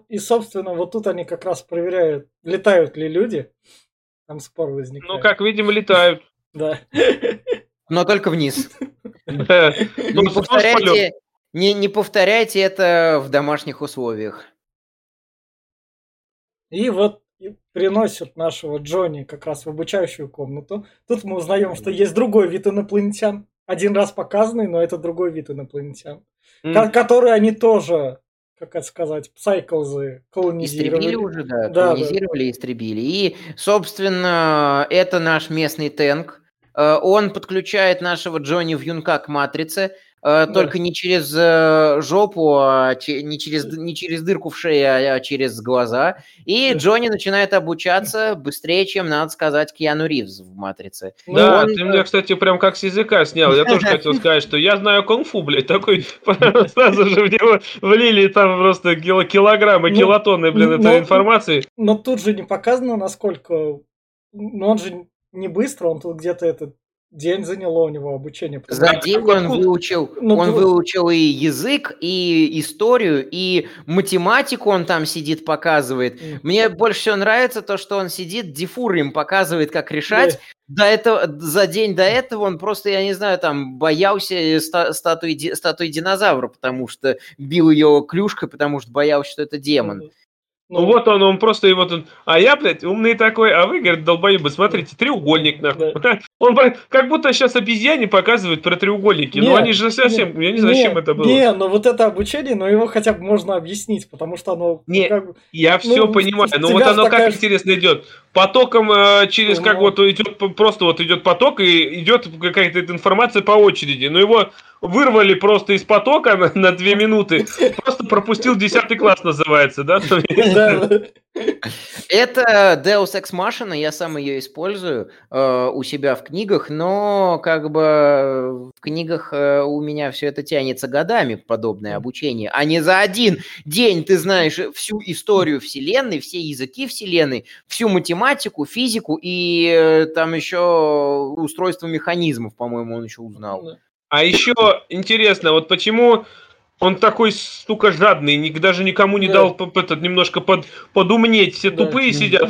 S1: И, собственно, вот тут они как раз проверяют, летают ли люди. Там спор возникает.
S3: Ну, как видимо, летают.
S1: Да.
S2: Но только вниз. Да. Не, повторяйте, не, не повторяйте это в домашних условиях.
S1: И вот приносят нашего Джонни как раз в обучающую комнату. Тут мы узнаем, что есть другой вид инопланетян. Один раз показанный, но это другой вид инопланетян. Mm. Который они тоже как это сказать, псайклзы колонизировали.
S2: Истребили уже, да, да колонизировали, да. истребили. И, собственно, это наш местный тэнк. Э, он подключает нашего Джонни в Юнка к матрице. Э, да. Только не через э, жопу, а не через, не через дырку в шее, а через глаза. И Джонни начинает обучаться быстрее, чем, надо сказать, Киану Ривз в «Матрице».
S3: Да, Он... ты меня, кстати, прям как с языка снял. Я тоже хотел сказать, что я знаю кунг-фу, блядь, такой сразу же в него влили там просто килограммы, ну, килотонны, блин, этой информации.
S1: Но тут же не показано, насколько... Ну, он же не быстро, он тут где-то этот день заняло у него обучение.
S2: За день он выучил, ну, он ты... выучил и язык, и историю, и математику он там сидит, показывает. Mm. Мне больше всего нравится то, что он сидит, дифур им показывает, как решать. Yeah. До этого, за день до этого он просто, я не знаю, там боялся ста- статуи, статуи динозавра, потому что бил ее клюшкой, потому что боялся, что это демон. Mm.
S3: Ну, ну вот он, он просто и вот он. А я, блядь, умный такой, а вы, говорит, долбоебы, смотрите, треугольник, нахуй. Да. Он как будто сейчас обезьяне показывают про треугольники. Ну, нет, но они же совсем. Не, я не знаю, нет, зачем это было.
S1: Не, но вот это обучение, но его хотя бы можно объяснить, потому что оно.
S3: Не, как я ну, все понимаю. Но вот оно такая... как интересно идет. Потоком э, через ну, как вот идет просто вот идет поток и идет какая-то информация по очереди. Но его вырвали просто из потока на, на две минуты. Просто пропустил 10 класс, называется, да?
S2: Это Deus Ex Machina, я сам ее использую э, у себя в книгах, но как бы в книгах э, у меня все это тянется годами, подобное обучение, а не за один день ты знаешь всю историю Вселенной, все языки Вселенной, всю математику, физику и э, там еще устройство механизмов, по-моему, он еще узнал.
S3: А еще интересно, вот почему он такой, сука, жадный, даже никому не да. дал этот, немножко под, подумнеть, все да. тупые сидят.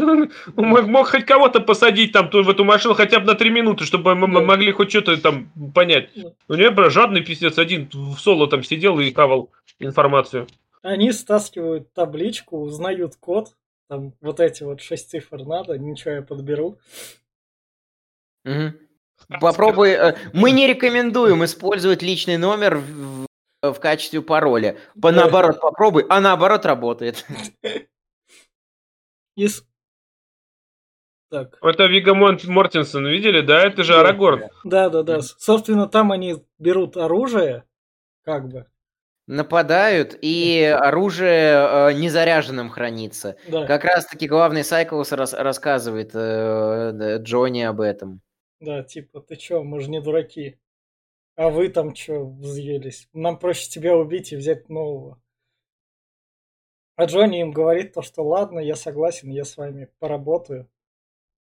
S3: Мог, мог хоть кого-то посадить там в эту машину хотя бы на три минуты, чтобы мы да. могли хоть что-то там понять. У него, жадный пиздец один в соло там сидел и кавал информацию.
S1: Они стаскивают табличку, узнают код, там вот эти вот шесть цифр надо, ничего я подберу.
S2: Угу. Попробуй. Э, мы не рекомендуем использовать личный номер в, в качестве пароля. По наоборот попробуй, а наоборот работает.
S1: Из...
S3: Так. Это Вига Мортенсон, видели, да? Это же Арагорн.
S1: Да, да, да. Собственно, там они берут оружие, как бы.
S2: Нападают, и оружие э, незаряженным хранится. Да. Как раз таки главный Сайклс рас рассказывает э, Джонни об этом.
S1: Да, типа, ты чё, мы же не дураки. А вы там чё взъелись? Нам проще тебя убить и взять нового. А Джонни им говорит то, что ладно, я согласен, я с вами поработаю.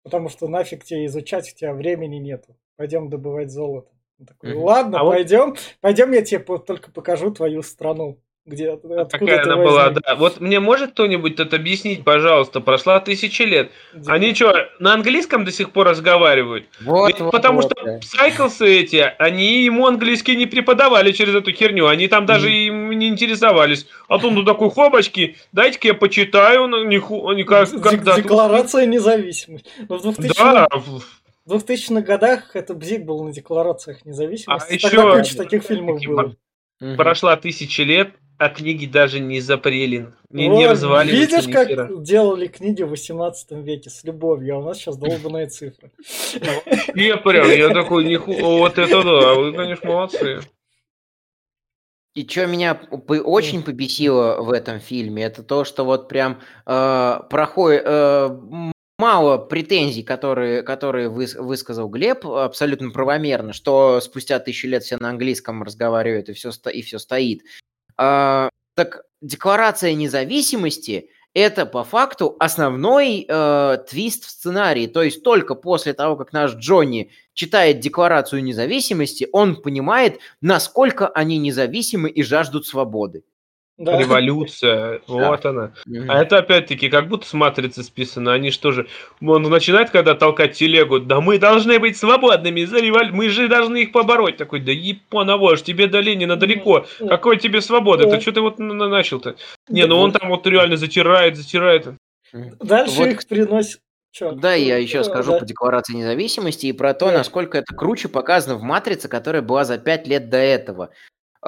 S1: Потому что нафиг тебе изучать, у тебя времени нету. Пойдем добывать золото. Он такой, ладно, а пойдем, вот... пойдем, я тебе только покажу твою страну. Где, откуда
S3: Какая она была, да. Вот мне может кто-нибудь это объяснить, пожалуйста? Прошла тысячи лет. Где? Они что, на английском до сих пор разговаривают? Вот, вот, потому вот, что да. Сайклсы эти, они ему английский не преподавали через эту херню. Они там даже mm. им не интересовались. А тут ну такой хобочки, дайте-ка я почитаю. Ну, не, не, как,
S1: Декларация независимости. Но в 2000 да. В 2000-х годах это Бзик был на декларациях независимости. А Тогда еще... куча таких фильмов было.
S3: Прошла тысячи лет, а книги даже не запрели, не, вот, не разваливаются.
S1: Видишь, как хера. делали книги в 18 веке с любовью, а у нас сейчас долбанная цифра.
S3: Я прям, я такой, ниху, вот это да, вы, конечно, молодцы.
S2: И что меня очень побесило в этом фильме, это то, что вот прям э, проходит э, мало претензий, которые, которые выс, высказал Глеб, абсолютно правомерно, что спустя тысячи лет все на английском разговаривают и все, и все стоит. А, так декларация независимости это по факту основной э, твист в сценарии. То есть только после того, как наш Джонни читает декларацию независимости, он понимает, насколько они независимы и жаждут свободы.
S3: Да. Революция, вот да. она. А это опять-таки как будто с матрицы списано. Они что же, он начинает когда толкать телегу, да мы должны быть свободными, за револю... мы же должны их побороть. Такой, да японовож, тебе до Ленина далеко. Какой тебе свобода? Ты что ты вот начал-то? Не, ну он там вот реально затирает, затирает.
S1: Дальше вот. их приносит
S2: Чё? Да, я еще скажу да. по Декларации независимости и про то, да. насколько это круче показано в «Матрице», которая была за пять лет до этого.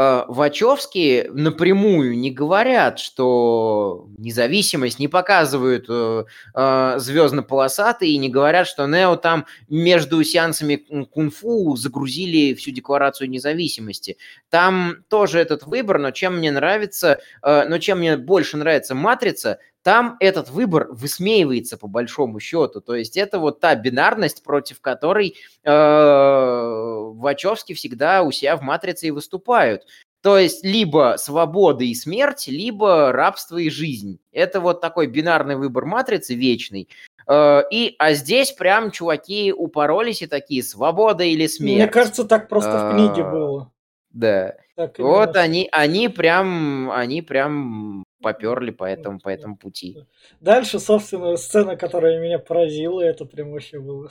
S2: Э, Вачовски напрямую не говорят, что независимость, не показывают э, э, звездно-полосатые и не говорят, что Нео там между сеансами кунг-фу загрузили всю декларацию независимости. Там тоже этот выбор, но чем мне нравится, но чем мне больше нравится «Матрица», там этот выбор высмеивается по большому счету. То есть это вот та бинарность, против которой э, Вачовски всегда у себя в «Матрице» и выступают. То есть либо свобода и смерть, либо рабство и жизнь. Это вот такой бинарный выбор матрицы вечный. Э, и, а здесь прям чуваки упоролись и такие, свобода или смерть.
S1: Мне кажется, так просто в книге э, было.
S2: Да. Так вот они, они прям, они прям поперли по этому, по этому пути.
S1: Дальше, собственно, сцена, которая меня поразила, это прям вообще было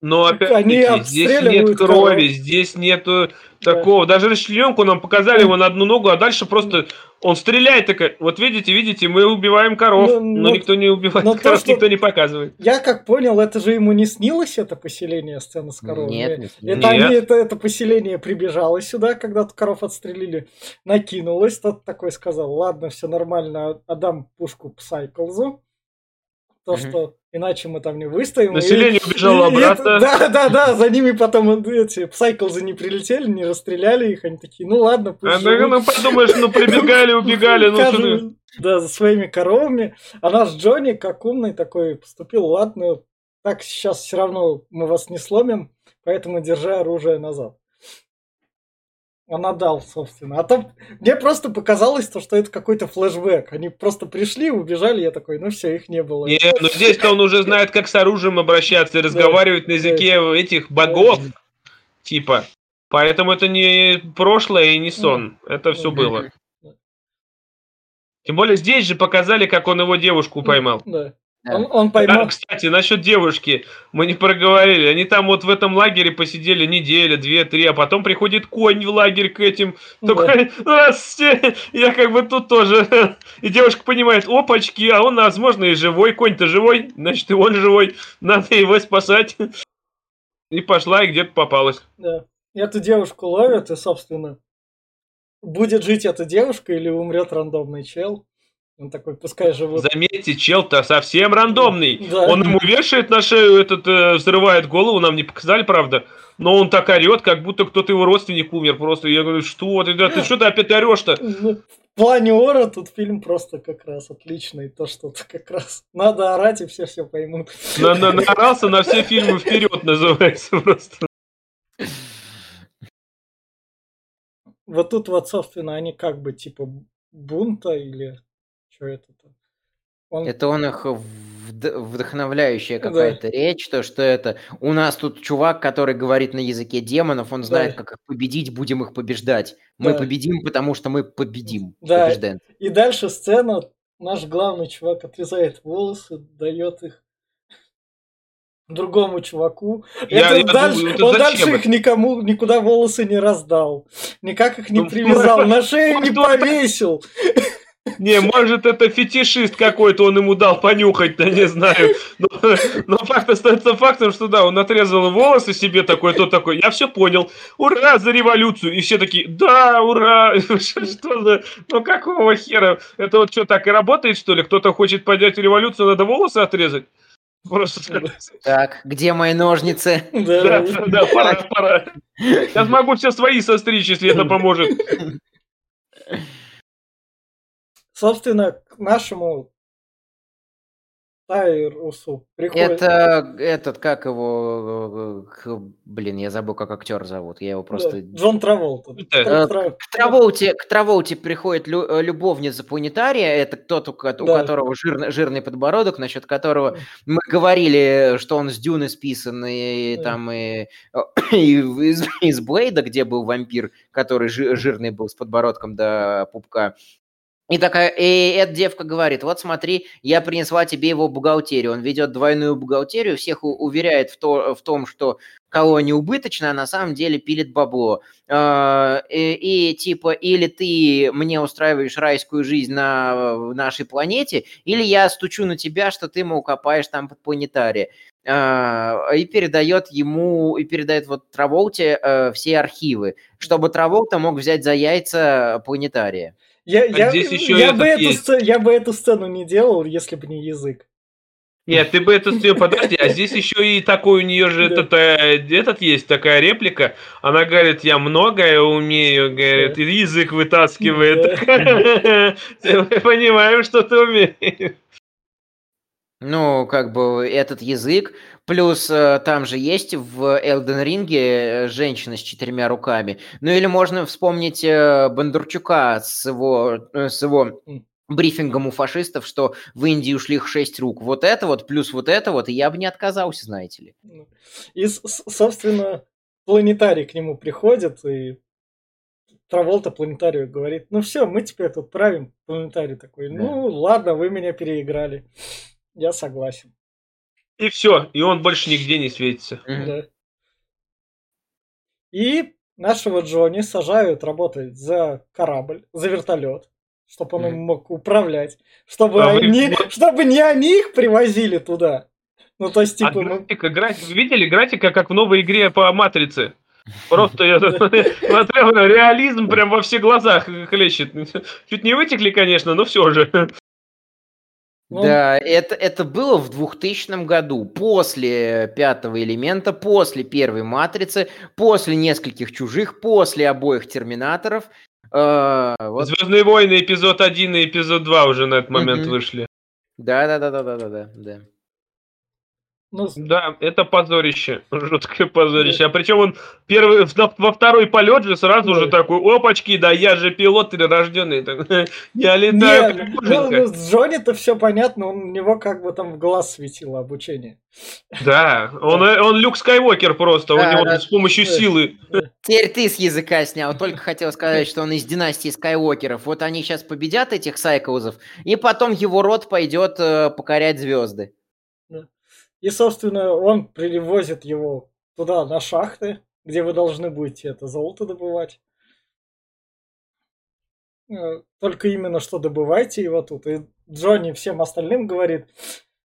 S3: но опять Они здесь нет крови, здесь нету такого. Даже расчлененку нам показали его на одну ногу, а дальше просто Он стреляет такой, вот видите, видите, мы убиваем коров,
S1: Ну,
S3: но
S1: ну,
S3: никто не убивает
S1: но то,
S3: коров,
S1: что-
S3: никто не показывает.
S1: Я как понял, это же ему не снилось, это поселение, сцена с коровами.
S2: Нет, не снилось.
S1: Это, они,
S3: Нет.
S1: это, это поселение прибежало сюда, когда тут коров отстрелили, накинулось, тот такой сказал, ладно, все нормально, отдам пушку Псайклзу, то,
S2: Мгм.
S1: что иначе мы там не выстоим. И-
S3: Население убежало
S1: и
S3: обратно.
S1: это- да, да, да, за ними потом эти Псайклзы не прилетели, не расстреляли их, они такие, ну ладно, пусть
S3: А, ну,
S1: живут».
S3: ну, подумаешь, ну прибегали, убегали, ну что
S1: Да, за своими коровами. А наш Джонни, как умный такой, поступил, ладно, так сейчас все равно мы вас не сломим, поэтому держи оружие назад. Он отдал, собственно. А то мне просто показалось, то, что это какой-то флешбэк. Они просто пришли, убежали, я такой, ну все, их не было.
S3: Не, ну здесь-то он уже знает, как с оружием обращаться и разговаривать на языке этих богов, типа. Поэтому это не прошлое и не сон. Это все было. Тем более здесь же показали, как он его девушку поймал.
S1: Да.
S2: Да.
S1: Он, он
S3: А,
S1: поймал...
S3: кстати, насчет девушки мы не проговорили. Они там вот в этом лагере посидели неделю, две, три, а потом приходит конь в лагерь к этим.
S1: Да.
S3: Такой, «Здравствуйте, я как бы тут тоже. И девушка понимает, опачки, а он, возможно, и живой. Конь-то живой, значит, и он живой. Надо его спасать. И пошла, и где-то попалась.
S1: Да. Эту девушку ловят, и, собственно, будет жить эта девушка или умрет рандомный чел. Он такой, пускай живут.
S3: Заметьте, чел-то совсем рандомный.
S1: Да.
S3: Он ему вешает на шею этот, э, взрывает голову, нам не показали, правда. Но он так орет, как будто кто-то его родственник умер. Просто я говорю, что ты, да, ты что ты опять орешь-то?
S1: Ну, в плане ора тут фильм просто как раз отличный. То, что -то как раз надо орать, и все все поймут.
S3: На, на, наорался на все фильмы вперед, называется просто.
S1: Вот тут вот, собственно, они как бы типа бунта или что это-то. Он...
S2: Это он их вд- вдохновляющая какая-то речь, то что это у нас тут чувак, который говорит на языке демонов, он знает,
S1: Да.
S2: как их победить, будем их побеждать. Мы
S1: Да.
S2: победим, потому что мы победим.
S1: Да.
S2: Побеждаем.
S1: И дальше сцена, наш главный чувак отрезает волосы, дает их другому чуваку.
S3: Я-
S1: Это
S3: я
S1: дальше,
S3: думаю, это
S1: он дальше
S3: это?
S1: их никому никуда волосы не раздал. Никак их не
S3: Ну,
S1: привязал, на шею не
S3: ну,
S1: повесил.
S3: Не, может, это фетишист какой-то, он ему дал понюхать-то, не знаю. Но, но факт остается фактом, что да, он отрезал волосы себе такой, то такой, я все понял, ура за революцию. И все такие, да, ура. Что за, ну какого хера? Это вот что, так и работает, что ли? Кто-то хочет поднять революцию, надо волосы отрезать? Просто...
S2: Так, где мои ножницы?
S3: Да,
S1: Да.
S3: да, да, пора, пора. Я смогу все свои состричь, если это поможет.
S1: Собственно, к нашему Тайрусу приходит...
S2: Это этот, как его, э, блин, я забыл, как актер зовут, я его
S1: Да,
S2: просто...
S1: Джон Траволта. Тра-
S2: Э, К Траволте, к Траволте приходит лю- э, любовница планетария, это тот, у, ко- у
S1: Да.
S2: которого жирный, жирный подбородок, насчет которого мы говорили, что он с Дюны списан, и
S1: Да.
S2: там и, и из, из Блейда, где был вампир, который жи- жирный был с подбородком до пупка. И такая, и эта девка говорит, вот смотри, я принесла тебе его бухгалтерию. Он ведет двойную бухгалтерию, всех уверяет в, то, в том, что колония убыточная, а на самом деле пилит бабло. А, И, и типа, или ты мне устраиваешь райскую жизнь на нашей планете, или я стучу на тебя, что ты, мол, копаешь там под планетария. А, И передает ему, и передает вот Траволте э, все архивы, чтобы Траволта мог взять за яйца планетария.
S1: Я, я,
S3: А здесь еще
S1: я, бы эту
S3: есть.
S1: сцену, я бы эту сцену не делал, если бы не язык.
S3: Нет, ты бы это все подожди, а здесь еще и такой у нее же этот, э, этот есть такая реплика. Она говорит, я многое умею, говорит, и язык вытаскивает. Мы понимаем, что ты умеешь.
S2: Ну, как бы этот язык, плюс э, там же есть в Элден Ринге женщина с четырьмя руками. Ну или можно вспомнить э, Бондарчука с его, э, с его брифингом у фашистов, что в Индии ушли их шесть рук. Вот это вот, плюс вот это вот, и я бы не отказался, знаете ли.
S1: И, с- с- собственно, планетарий к нему приходит, и Траволта планетарию говорит, ну все, мы теперь тут правим. Планетарий такой, ну ладно, вы меня переиграли. Я согласен.
S3: И все, и он больше нигде не светится.
S1: Да. И нашего Джонни сажают работать за корабль, за вертолет. чтобы он им мог управлять, чтобы,
S3: А вы-
S1: они, чтобы не они их привозили туда. Ну, то есть,
S3: А
S1: типа, ну,
S3: графика, графика, видели графика, как в новой игре по Матрице? Просто я смотрел, реализм прям во все глазах хлещет. Чуть не вытекли, конечно, но все же.
S1: Ну,
S2: Да, это, это было в 2000 году, после пятого элемента, после первой матрицы, после нескольких чужих, после обоих терминаторов. Э, вот,
S3: Звездные войны эпизод 1 и эпизод 2 уже на этот момент вышли.
S2: да, да, да, да, да, да, да.
S1: Ну,
S3: Да, это позорище. Жуткое позорище. А причем он первый, во второй полет же сразу
S1: Да.
S3: же такой, опачки, да я же пилот перерожденный. Я летаю
S1: не,
S3: как
S1: ну,
S3: боженька».
S1: ну, с Джонни-то все понятно, он, у него как бы там в глаз светило обучение.
S3: Да, он, он Люк Скайуокер просто, у
S2: Да,
S3: него
S2: да.
S3: с помощью
S1: Да.
S3: силы.
S2: Теперь ты с языка снял. Только хотел сказать, что он из династии Скайуокеров. Вот они сейчас победят этих сайклзов, и потом его род пойдет э, покорять звезды.
S1: И, собственно, он привозит его туда, на шахты, где вы должны будете это золото добывать. Э, Только именно что добывайте его тут. И Джонни всем остальным говорит,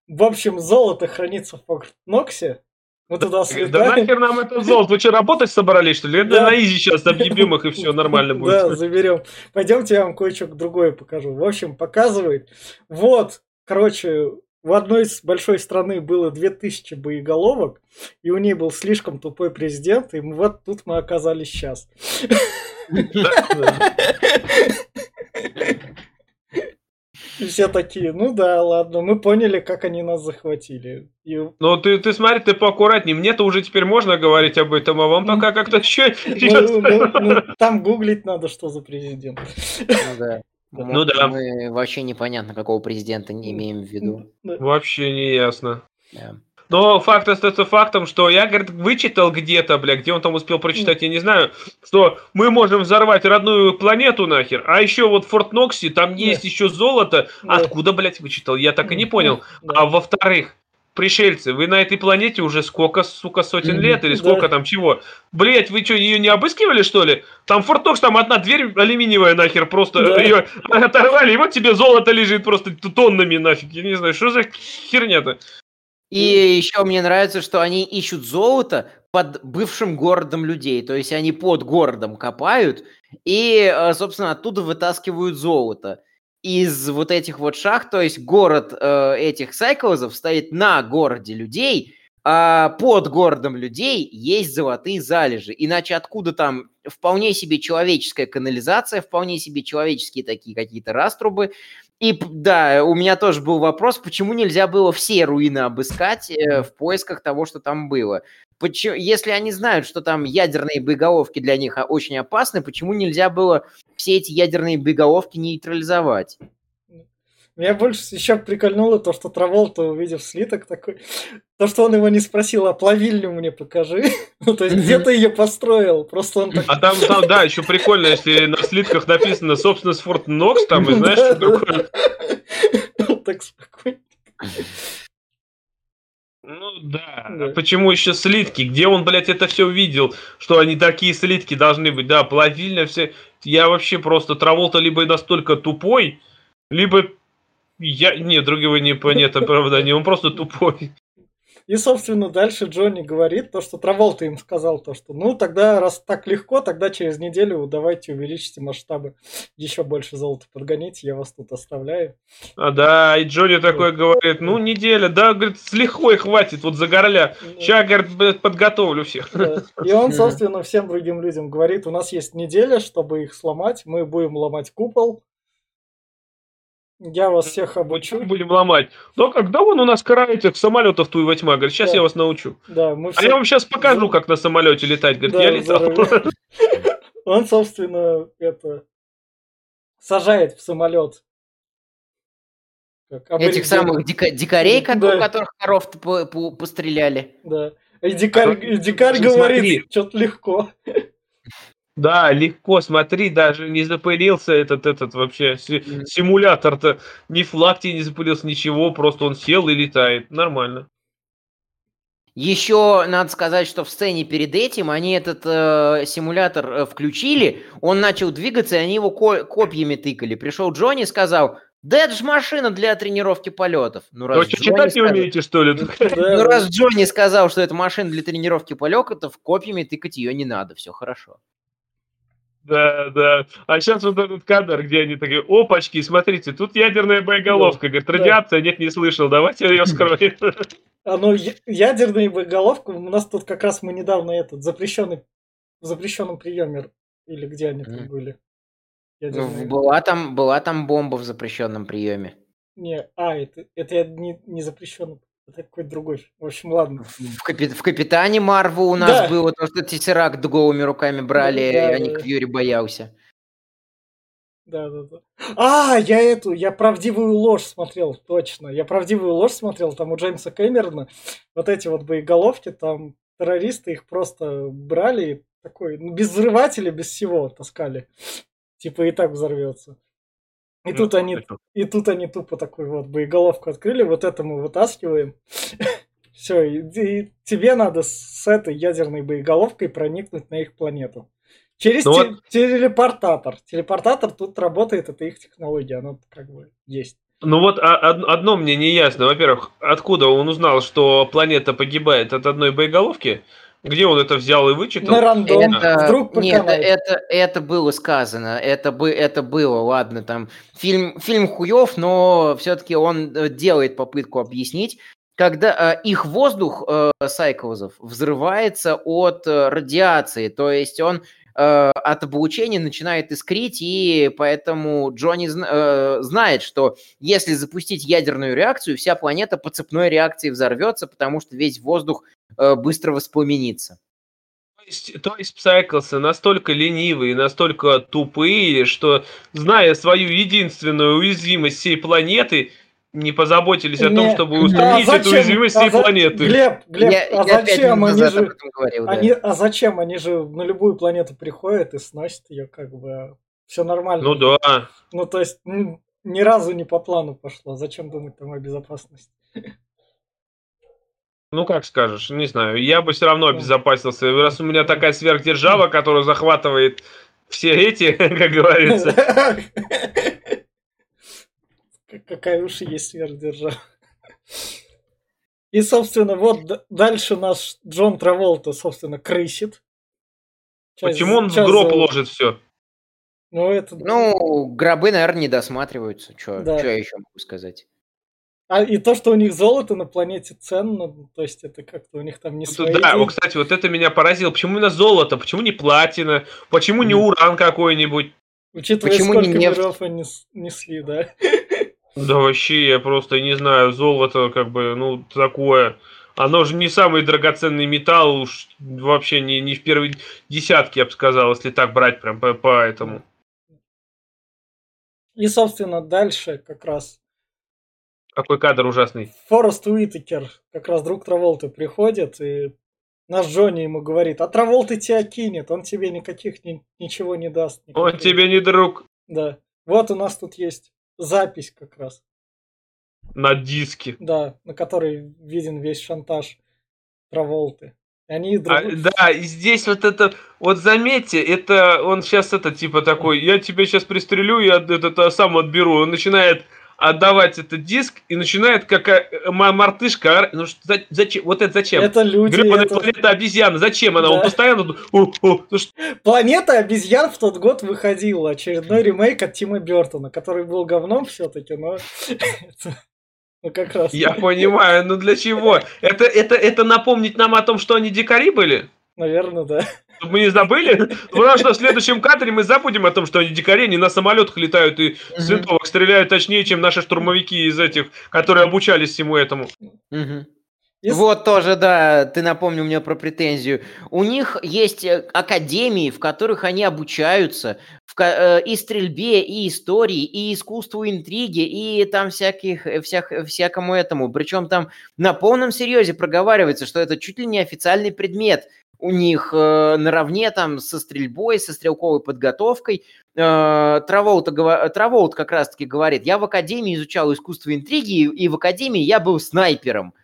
S1: в общем, золото хранится в Форт Ноксе. Мы туда
S3: Да
S1: слетаем.
S3: нахер нам это золото? Вы что, работать собрались, что ли? Это
S1: Да.
S3: на изи сейчас объебем их, и все нормально
S1: Да,
S3: будет.
S1: заберем. Пойдемте, я вам кое-что другое покажу. В общем, показывает. Вот, короче, в одной из большой страны было 2000 боеголовок, и у ней был слишком тупой президент, и вот тут мы оказались сейчас. И все такие, ну да, ладно, мы поняли, как они нас захватили. И
S3: Ну, ты, ты смотри, ты поаккуратней. Мне-то уже теперь можно говорить об этом, а вам пока как-то еще...
S1: ну, ну, ну, там гуглить надо, что за президент.
S2: Ну да.
S3: Ну да.
S2: Мы вообще непонятно, какого президента не имеем в виду.
S3: Вообще не ясно.
S2: Да.
S3: Но факт остается фактом, что я, говорит, вычитал где-то, бля, где он там успел прочитать, я не знаю, что мы можем взорвать родную планету нахер, а еще вот в Форт Ноксе там
S1: Да.
S3: есть еще золото.
S1: Да.
S3: Откуда, блядь, вычитал? Я так и не понял.
S1: Да.
S3: А во-вторых, пришельцы, вы на этой планете уже сколько, сука, сотен лет или
S1: Да.
S3: сколько там чего? Блять, вы что, ее не обыскивали, что ли? Там Форт Нокс, там одна дверь алюминиевая нахер, просто
S1: Да.
S3: ее оторвали, и вот тебе золото лежит просто тоннами нафиг. Я не знаю, что за херня-то?
S2: И еще мне нравится, что они ищут золото под бывшим городом людей. То есть они под городом копают и, э, собственно, оттуда вытаскивают золото. Из вот этих вот шахт, то есть город э, этих сайклзов стоит на городе людей, а под городом людей есть золотые залежи. Иначе откуда там вполне себе человеческая канализация, вполне себе человеческие такие какие-то раструбы. И да, у меня тоже был вопрос, почему нельзя было все руины обыскать э, в поисках того, что там было. Почему, если они знают, что там ядерные боеголовки для них очень опасны, почему нельзя было все эти ядерные боеголовки нейтрализовать?
S1: Меня больше еще прикольнуло то, что Траволта, увидев слиток такой, то, что он его не спросил, а плавильню мне покажи. Ну, то есть, где ты ее построил? Просто он так...
S3: А там, там, да, еще прикольно, если на слитках написано собственность Форт Нокс, там, и знаешь,
S1: Да,
S3: что такое?
S1: Он так спокойно.
S3: Ну да.
S1: Да.
S3: А почему еще слитки? Где он, блядь, это все увидел? Что они такие слитки должны быть? Да, плавильня, все. Я вообще просто Траволта либо настолько тупой, либо я... Нет, другого не нет оправдания, он просто тупой.
S1: И, собственно, дальше Джонни говорит то, что Траволта им сказал, то, что ну тогда, раз так легко, тогда через неделю давайте увеличите масштабы, еще больше золота подгоните, я вас тут оставляю.
S3: А да, и Джонни такой говорит, ну неделя, да, говорит, с лихвой хватит, вот за гороля. Сейчас, говорит, блядь, подготовлю всех.
S1: Да. И он, собственно, всем другим людям говорит, у нас есть неделя, чтобы их сломать, мы будем ломать купол, я вас всех обучу.
S3: Будем ломать. Но когда он у нас кара этих самолетов Туева тьма? Говорит, сейчас
S1: Да.
S3: я вас научу.
S1: Да, мы
S3: А
S1: все...
S3: я вам сейчас покажу, как на самолете летать. Говорит,
S1: Да,
S3: я летал.
S1: Он, собственно, это сажает в самолет. Как
S2: Этих
S1: аборигены.
S2: самых дика- дикарей,
S1: Да.
S2: у которых коров постреляли.
S1: Да. И дикарь,
S3: А
S1: и дикарь говорит, что-то легко.
S3: Да, легко, смотри, даже не запылился этот, этот вообще си- симулятор-то. Ни флаг тебе не запылился, ничего, просто он сел и летает. Нормально.
S2: Еще надо сказать, что в сцене перед этим они этот э, симулятор э, включили, он начал двигаться, и они его ко- копьями тыкали. Пришел Джонни и сказал, да это же машина для тренировки полетов.
S3: Ну, раз Вы что, читать не умеете, что ли?
S2: Ну, раз Джонни сказал, что это машина для тренировки полетов, копьями тыкать ее не надо, все хорошо.
S3: Да, да. А сейчас вот этот кадр, где они такие, опачки, смотрите, тут ядерная боеголовка. Говорит, радиация, нет, не слышал, давайте ее скроем.
S1: А ну, ядерная боеголовка, у нас тут как раз мы недавно этот запрещенный, в запрещенном приеме, или где они тут были.
S2: Ну, была там, была там бомба в запрещенном приеме.
S1: Не, а, это, это я не, не запрещенный это какой-то другой. В общем, ладно.
S2: В, капи- в Капитане Марву у нас да. было то, что Тессеракт голыми руками брали, да, а Ник Фьюри боялся.
S1: Да, да, да. А, я эту, я правдивую ложь смотрел, точно. Я правдивую ложь смотрел, там у Джеймса Кэмерона вот эти вот боеголовки, там террористы их просто брали, такой, ну, без взрывателя, без всего таскали. Типа и так взорвется. И ну, тут они, и тут они тупо такой вот боеголовку открыли, вот это мы вытаскиваем. Все, и, и тебе надо с этой ядерной боеголовкой проникнуть на их планету. Через ну, те, вот... телепортатор. Телепортатор тут работает, это их технология, оно как бы есть.
S3: Ну вот а, одно мне не ясно. Во-первых, откуда он узнал, что планета погибает от одной боеголовки? Где он это взял и вычитал?
S1: На рандом.
S2: Это, Вдруг нет, это, это было сказано. Это, бы, это было, ладно, там фильм, фильм хуев, но все-таки он э, делает попытку объяснить. Когда э, их воздух э, сайклозов взрывается от э, радиации, то есть он э, от облучения начинает искрить, и поэтому Джонни э, знает, что если запустить ядерную реакцию, вся планета по цепной реакции взорвется, потому что весь воздух быстро воспламенится.
S3: То есть, то есть Псайклсы настолько ленивые, настолько тупые, что, зная свою единственную уязвимость всей планеты, не позаботились не, о том, чтобы устранить а эту уязвимость всей а планеты.
S1: Глеб, Глеб, я, а я зачем они же... Говорил, они, да. А зачем? Они же на любую планету приходят и сносят ее, как бы... Все нормально.
S3: Ну да.
S1: Ну то есть ни разу не по плану пошло. Зачем думать там о безопасности?
S3: Ну, как скажешь, не знаю. Я бы все равно обезопасился. Раз у меня такая сверхдержава, которая захватывает все эти, как говорится.
S1: Какая уж есть сверхдержава. И, собственно, вот дальше наш Джон Траволта, собственно, крысит.
S3: Почему он в гроб ложит все?
S2: Ну, это... Ну, гробы, наверное, не досматриваются. Что да. я еще могу сказать?
S1: А и то, что у них золото на планете ценно, то есть это как-то у них там не ну, свои
S3: Да, вот, кстати, вот это меня поразило. Почему именно золото? Почему не платина? Почему не уран какой-нибудь?
S1: Учитывая, Почему сколько не нефть? миров они несли, да?
S3: Да вообще, я просто не знаю, золото как бы, ну, такое. Оно же не самый драгоценный металл, уж вообще не, не в первой десятке, я бы сказал, если так брать прям по, по этому.
S1: И, собственно, дальше как раз
S3: какой кадр ужасный.
S1: Форест Уитакер, как раз друг Траволты, приходит, и наш Джонни ему говорит, а Траволты тебя кинет, он тебе никаких ни, ничего не даст. Никаких.
S3: Он тебе не друг.
S1: Да. Вот у нас тут есть запись как раз.
S3: На диске.
S1: Да, на которой виден весь шантаж Траволты.
S3: Они друг... а, да, и здесь вот это, вот заметьте, это он сейчас это типа такой, я тебя сейчас пристрелю, я это сам отберу. Он начинает отдавать этот диск и начинает как э, мартышка. Ну что, зачем? Вот это зачем?
S1: Это люди. Гребаная
S3: это... планета обезьян. Зачем она? Да. Он постоянно. О, о,
S1: ну, что... Планета обезьян в тот год выходила. Очередной ремейк от Тима Бертона, который был говном все-таки, но.
S3: Ну, как раз. Я понимаю, ну для чего? Это, это, это напомнить нам о том, что они дикари были?
S1: Наверное, да.
S3: Чтобы мы не забыли. Потому что в следующем кадре мы забудем о том, что они дикари, они на самолетах летают и с винтовок стреляют точнее, чем наши штурмовики из этих, которые обучались всему этому.
S2: Вот тоже, да, ты напомнил мне про претензию. У них есть э, академии, в которых они обучаются в, э, и стрельбе, и истории, и искусству интриги, и там всяких, э, всяк, всякому этому. Причем там на полном серьезе проговаривается, что это чуть ли не официальный предмет у них э, наравне там со стрельбой, со стрелковой подготовкой. Э, Траволт, Траволт как раз-таки говорит, я в академии изучал искусство интриги, и в академии я был снайпером.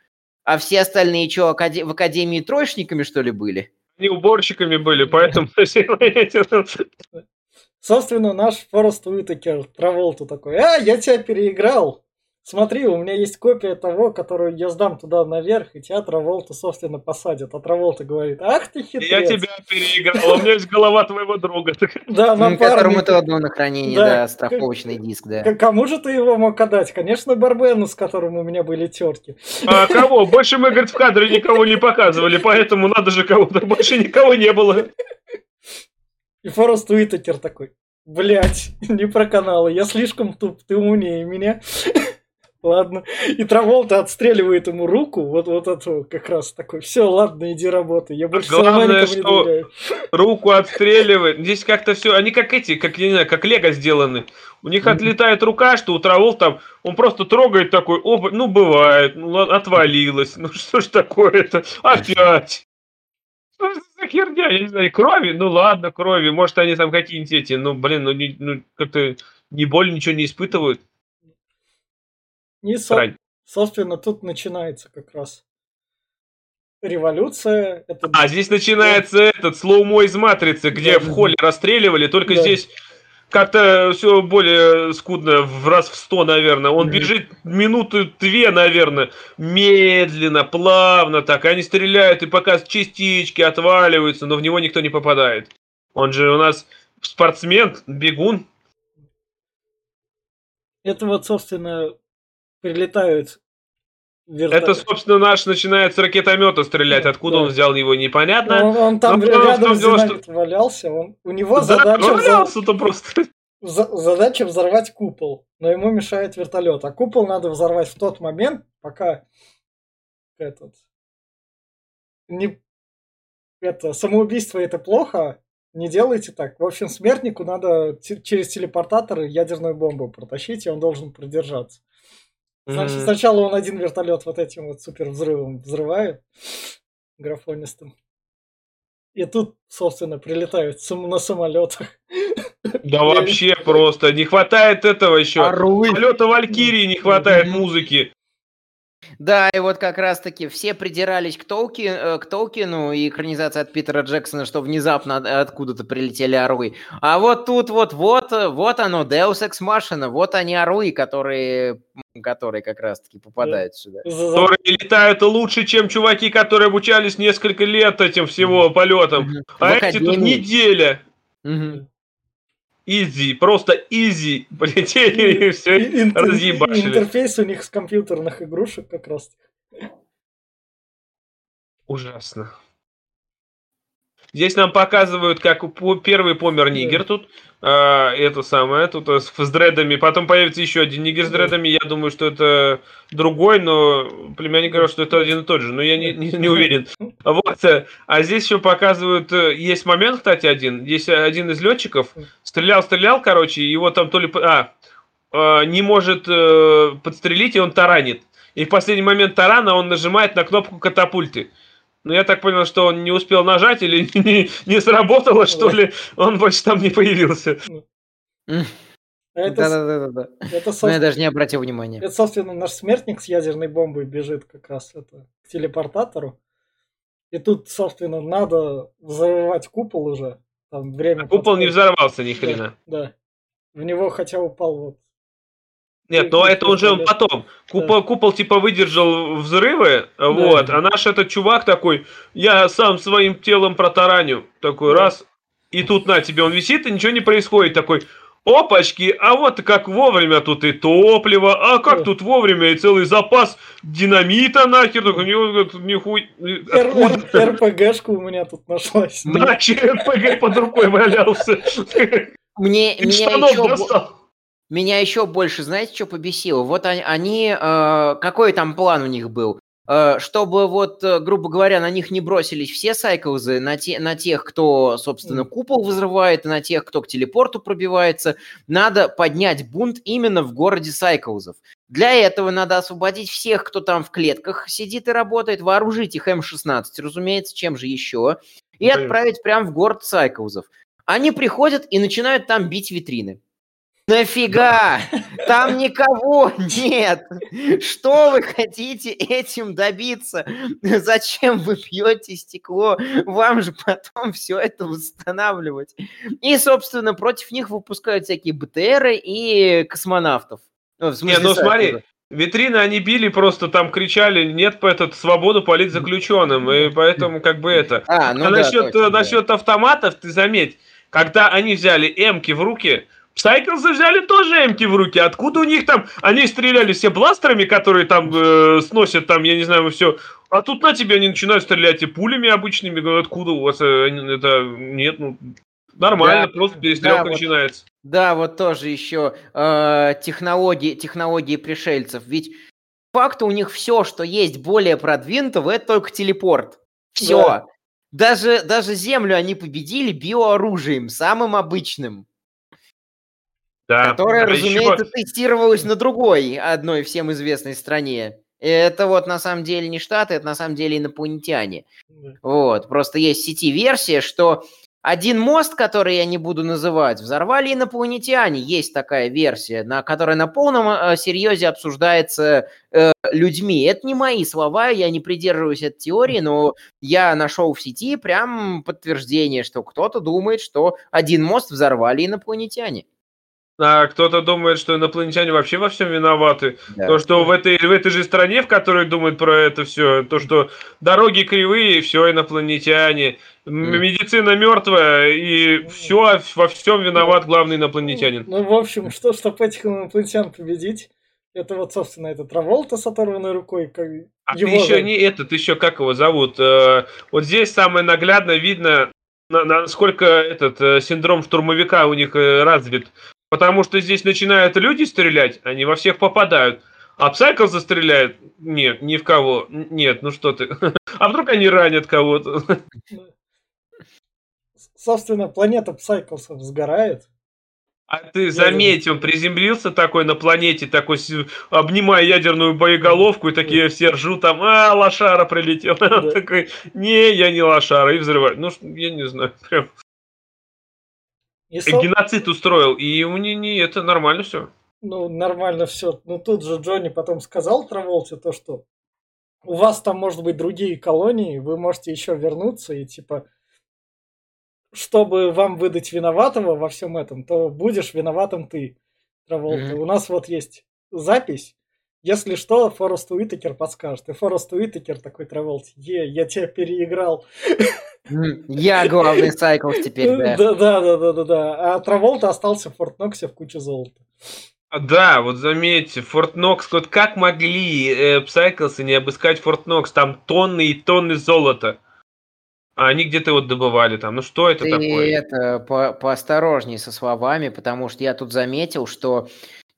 S2: А все остальные что, в академии троечниками, что ли, были?
S3: Они уборщиками были, поэтому...
S1: Собственно, наш Форест Уитакер Траволту такой, а, я тебя переиграл. Смотри, у меня есть копия того, которую я сдам туда наверх, и тебя Траволта, собственно, посадят. А Траволта говорит, ах ты хитрец.
S3: Я тебя переиграл, у меня есть голова твоего друга.
S1: Да,
S2: напарник. Которому ты отдал на хранение, да, страховочный диск, да.
S1: Кому же ты его мог отдать? Конечно, Барбену, с которым у меня были терки.
S3: А кого? Больше мы, говорит, в кадре никого не показывали, поэтому надо же кого-то. Больше никого не было.
S1: И Форест Уитакер такой, блять, не про каналы, я слишком туп, ты умнее меня. Ладно. И Траволта отстреливает ему руку, вот, вот это как раз такой, все, ладно, иди работай, я больше
S3: Главное, что доверяю. руку отстреливает. Здесь как-то все, они как эти, как, я не знаю, как лего сделаны. У них отлетает рука, что у Траволта, он просто трогает такой, оба, ну бывает, ну отвалилось, ну что ж такое-то, опять. Что за херня, я не знаю, крови? Ну ладно, крови, может они там какие-нибудь эти, ну блин, ну, не, ну как-то не боль, ничего не испытывают.
S1: И, со- собственно, тут начинается как раз революция.
S3: Это... А здесь начинается этот слоумо из матрицы, где да, в холле да. расстреливали, только да. здесь как-то все более скудно, в раз в сто, наверное. Он бежит минуту две, наверное, медленно, плавно так. Они стреляют, и пока частички отваливаются, но в него никто не попадает. Он же у нас спортсмен, бегун.
S1: Это вот, собственно, прилетают
S3: Верта... Это, собственно, наш начинает с ракетомета стрелять. Откуда да. он взял его, непонятно.
S1: Он, он там Но рядом дело, что... валялся. Он... У него да, задача...
S3: Валялся-то просто.
S1: Задача взорвать купол. Но ему мешает вертолет. А купол надо взорвать в тот момент, пока этот... Не... Это самоубийство это плохо, не делайте так. В общем, смертнику надо через телепортатор ядерную бомбу протащить, и он должен продержаться. Значит, mm-hmm. сначала он один вертолет вот этим вот супер взрывом взрывает графонистым. И тут, собственно, прилетают на самолетах.
S3: Да вообще просто. Не хватает этого еще. Полета Валькирии не хватает музыки.
S2: Да, и вот как раз-таки все придирались к, Толки, э, к Толкину и экранизации от Питера Джексона, что внезапно откуда-то прилетели орлы. А вот тут вот, вот, вот оно, Deus Ex Machina, вот они орлы, которые, которые как раз-таки попадают сюда.
S3: Которые летают лучше, чем чуваки, которые обучались несколько лет этим всего полетом. А эти тут неделя. Угу. Изи, просто изи полетели и все Интер... разъебашили.
S1: Интерфейс у них с компьютерных игрушек как раз.
S3: Ужасно. Здесь нам показывают, как первый помер нигер тут. А, это самое, тут с, с дредами. Потом появится еще один нигер с дредами. Я думаю, что это другой, но племянник говорил, что это один и тот же. Но я не, не, не уверен. Вот. Э, а здесь еще показывают... Э, есть момент, кстати, один. Есть один из летчиков. Стрелял, стрелял, короче, его там то ли... А не может подстрелить, и он таранит. И в последний момент тарана он нажимает на кнопку катапульты. Ну, я так понял, что он не успел нажать или не, не сработало, что ли, он больше там не появился.
S2: Да-да-да. Это, Но я даже не обратил внимания.
S1: Это, собственно, наш смертник с ядерной бомбой бежит как раз это, к телепортатору. И тут, собственно, надо взорвать купол уже. Там время
S3: а купол не взорвался ни хрена.
S1: Да, да. В него хотя упал вот
S3: нет, но это уже он потом. Купол, купол типа выдержал взрывы, да. вот, а наш этот чувак такой, я сам своим телом протараню, такой да. раз, и тут на тебе он висит, и ничего не происходит, такой, опачки, а вот как вовремя тут и топливо, а как да. тут вовремя и целый запас динамита нахер, только нихуй...
S1: РПГшка у меня тут нашлась.
S3: Нахер РПГ под рукой валялся.
S2: Мне, меня еще... Меня еще больше, знаете, что побесило? Вот они, они э, какой там план у них был? Э, чтобы вот, э, грубо говоря, на них не бросились все сайклзы, на, те, на тех, кто, собственно, купол взрывает, и на тех, кто к телепорту пробивается, надо поднять бунт именно в городе сайклзов. Для этого надо освободить всех, кто там в клетках сидит и работает, вооружить их М-16, разумеется, чем же еще, и отправить прямо в город сайклзов. Они приходят и начинают там бить витрины. Нафига? Там никого нет. Что вы хотите этим добиться? Зачем вы пьете стекло? Вам же потом все это восстанавливать. И, собственно, против них выпускают всякие БТРы и космонавтов.
S3: Ну, смысле, Не, ну смотри, Витрины они били, просто там кричали, нет, по этот свободу политзаключенным, и поэтому как бы это. А, ну а да, насчет, точно, насчет да. автоматов, ты заметь, когда они взяли эмки в руки, Сайклзы взяли тоже эмки в руки. Откуда у них там? Они стреляли все бластерами, которые там э, сносят там, я не знаю, все. А тут на тебе они начинают стрелять и пулями обычными. Говорят, откуда у вас э, это? Нет, ну нормально, да, просто перестрелка да, начинается.
S2: Вот, да, вот тоже еще э, технологии, технологии пришельцев. Ведь факт у них все, что есть более продвинутого, это только телепорт. Все. Да. Даже, даже Землю они победили биооружием, самым обычным. Да. Которая, а разумеется, еще... тестировалась на другой, одной всем известной стране. Это вот на самом деле не Штаты, это на самом деле инопланетяне. Вот. Просто есть в сети версия, что один мост, который я не буду называть, взорвали инопланетяне. Есть такая версия, на которая на полном э, серьезе обсуждается э, людьми. Это не мои слова, я не придерживаюсь этой теории, но я нашел в сети прям подтверждение, что кто-то думает, что один мост взорвали инопланетяне.
S3: А кто-то думает, что инопланетяне вообще во всем виноваты. Да. То, что в этой, в этой же стране, в которой думают про это все, то, что дороги кривые, все инопланетяне, медицина мертвая, и все, во всем виноват главный инопланетянин.
S1: Ну, в общем, что, чтобы этих инопланетян победить, это вот, собственно, это Траволта с оторванной рукой. Как
S3: а его... ты еще не этот, еще как его зовут? Э, вот здесь самое наглядно видно, насколько этот э, синдром штурмовика у них э, развит. Потому что здесь начинают люди стрелять, они во всех попадают. А Псайкл застреляет? Нет, ни в кого. Нет, ну что ты. А вдруг они ранят кого-то?
S1: Собственно, планета Псайклсов сгорает.
S3: А ты заметь, он приземлился такой на планете, такой, обнимая ядерную боеголовку, и такие все ржут там, а, лошара прилетел. Да. такой, не, я не лошара, и взрывает. Ну, я не знаю, прям и со... Геноцид устроил, и у не, не это нормально все.
S1: Ну, нормально все. Ну, тут же Джонни потом сказал Траволте то, что у вас там, может быть, другие колонии, вы можете еще вернуться, и типа, чтобы вам выдать виноватого во всем этом, то будешь виноватым ты, Траволта. Mm-hmm. У нас вот есть запись, если что, Форест Уитакер подскажет. И Форест Уитакер такой Траволт, е, я тебя переиграл.
S2: Я главный сайкл теперь, да.
S1: Да, да, да, да, да, да. А Траволта остался в Форт Ноксе в куче золота.
S3: Да, вот заметьте, Форт Нокс, вот как могли э, Псайклсы не обыскать Форт Нокс, там тонны и тонны золота. А они где-то вот добывали там. Ну что это Ты такое?
S2: это по поосторожней со словами, потому что я тут заметил, что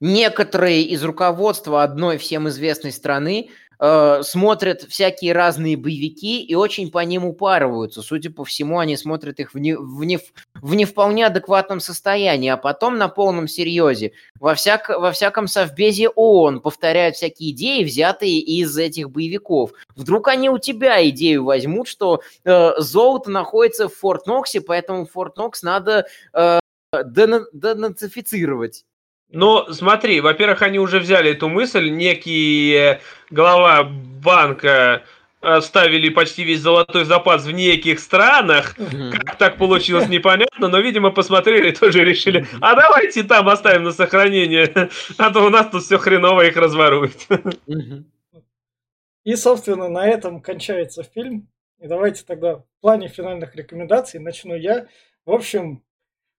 S2: некоторые из руководства одной всем известной страны э, смотрят всякие разные боевики и очень по ним упарываются. Судя по всему, они смотрят их в не, в не, в не вполне адекватном состоянии, а потом на полном серьезе. Во, всяк, во всяком совбезе ООН повторяют всякие идеи, взятые из этих боевиков. Вдруг они у тебя идею возьмут, что э, золото находится в Форт Ноксе, поэтому Форт Нокс надо э, денацифицировать.
S3: Ну, смотри, во-первых, они уже взяли эту мысль, некий глава банка оставили почти весь золотой запас в неких странах. Как так получилось, непонятно, но, видимо, посмотрели и тоже решили, а давайте там оставим на сохранение, а то у нас тут все хреново их разворуют.
S1: И, собственно, на этом кончается фильм. И давайте тогда в плане финальных рекомендаций начну я. В общем,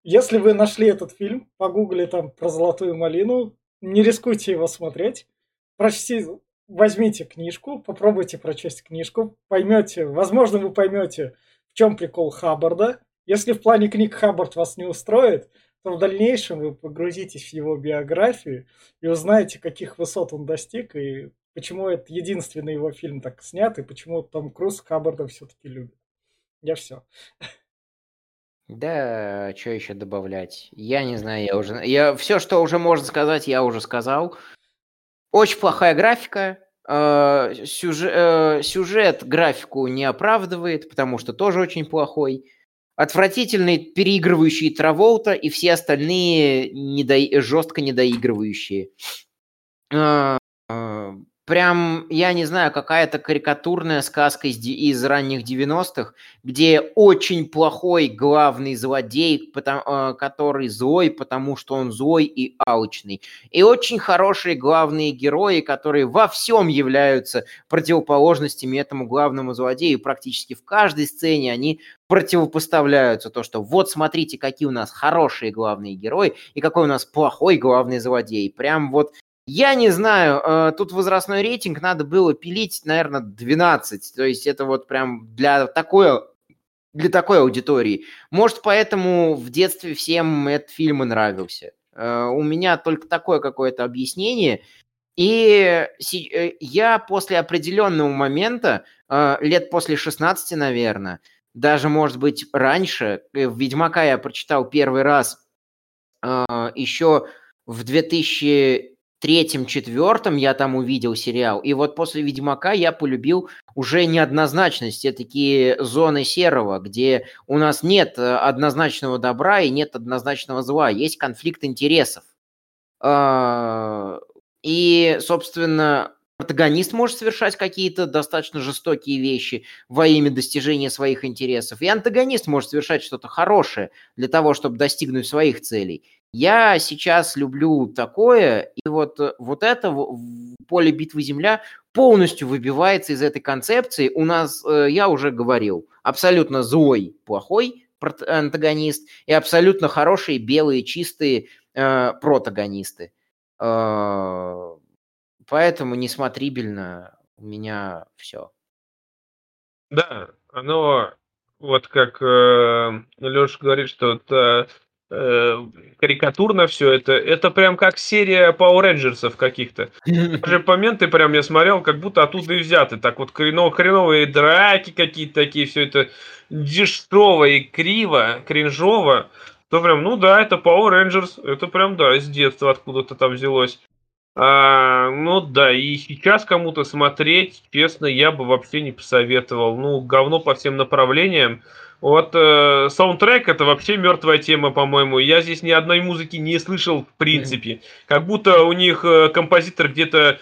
S1: если вы нашли этот фильм, погугли там про золотую малину, не рискуйте его смотреть. Прочти, возьмите книжку, попробуйте прочесть книжку, поймете, возможно, вы поймете, в чем прикол Хаббарда. Если в плане книг Хаббард вас не устроит, то в дальнейшем вы погрузитесь в его биографию и узнаете, каких высот он достиг, и почему это единственный его фильм так снят, и почему Том Круз Хаббарда все-таки любит. Я все.
S2: Да, что еще добавлять? Я не знаю, я уже... Я... Все, что уже можно сказать, я уже сказал. Очень плохая графика. Сюжет, э, сюжет графику не оправдывает, потому что тоже очень плохой. отвратительный переигрывающий Траволта и все остальные недо... жестко недоигрывающие. А, а, прям, я не знаю, какая-то карикатурная сказка из, из ранних 90-х, где очень плохой главный злодей, потому, э, который злой, потому что он злой и алчный. И очень хорошие главные герои, которые во всем являются противоположностями этому главному злодею. Практически в каждой сцене они противопоставляются. То, что вот смотрите, какие у нас хорошие главные герои и какой у нас плохой главный злодей. Прям вот я не знаю, э, тут возрастной рейтинг надо было пилить, наверное, 12. То есть это вот прям для такой, для такой аудитории. Может, поэтому в детстве всем этот фильм и нравился. Э, у меня только такое какое-то объяснение. И э, я после определенного момента, лет после 16, наверное, даже, может быть, раньше, Ведьмака я прочитал первый раз еще в 2000 третьем-четвертом я там увидел сериал. И вот после «Ведьмака» я полюбил уже неоднозначность, те такие зоны серого, где у нас нет э, однозначного добра и нет однозначного зла, есть конфликт интересов. А, и, собственно, протагонист может совершать какие-то достаточно жестокие вещи во имя достижения своих интересов, и антагонист может совершать что-то хорошее для того, чтобы достигнуть своих целей. Я сейчас люблю такое, и вот, э, вот это поле битвы Земля полностью выбивается из этой концепции. У нас, э, я уже говорил, абсолютно злой, плохой антагонист и абсолютно хорошие, белые, чистые э, протагонисты. Э, поэтому несмотрибельно у меня все.
S3: Да, оно вот как э, Леша говорит, что это э, карикатурно все это. Это прям как серия Power Rangers каких-то. Даже моменты прям я смотрел, как будто оттуда и взяты. Так вот хреново, хреновые драки какие-то такие, все это дешево и криво, кринжово. То прям, ну да, это Power Rangers. Это прям, да, с детства откуда-то там взялось. А, ну да, и сейчас кому-то смотреть, честно, я бы вообще не посоветовал. Ну, говно по всем направлениям. Вот э, саундтрек это вообще мертвая тема, по-моему. Я здесь ни одной музыки не слышал в принципе. Как будто у них э, композитор где-то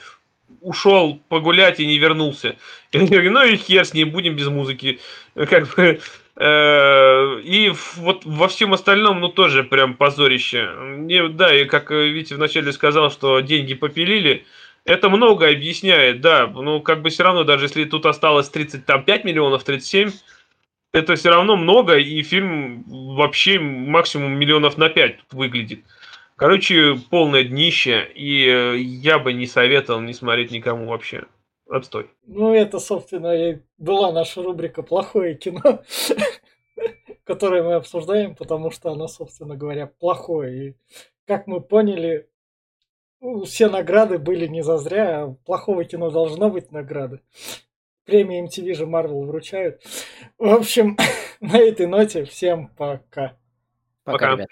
S3: ушел погулять и не вернулся. Ну и хер с ним, будем без музыки. Как бы, э, и вот во всем остальном, ну тоже прям позорище. Не, да, и как Витя вначале сказал, что деньги попилили, это много объясняет, да. Ну, как бы все равно, даже если тут осталось 35 миллионов, 37, это все равно много, и фильм вообще максимум миллионов на пять выглядит. Короче, полное днище, и э, я бы не советовал не смотреть никому вообще. Отстой.
S1: Ну, это, собственно, и была наша рубрика «Плохое кино», которое мы обсуждаем, потому что оно, собственно говоря, плохое. И, как мы поняли, все награды были не зазря, а плохого кино должно быть награды премии MTV же Marvel вручают. В общем, на этой ноте всем пока.
S2: Пока, пока. ребят.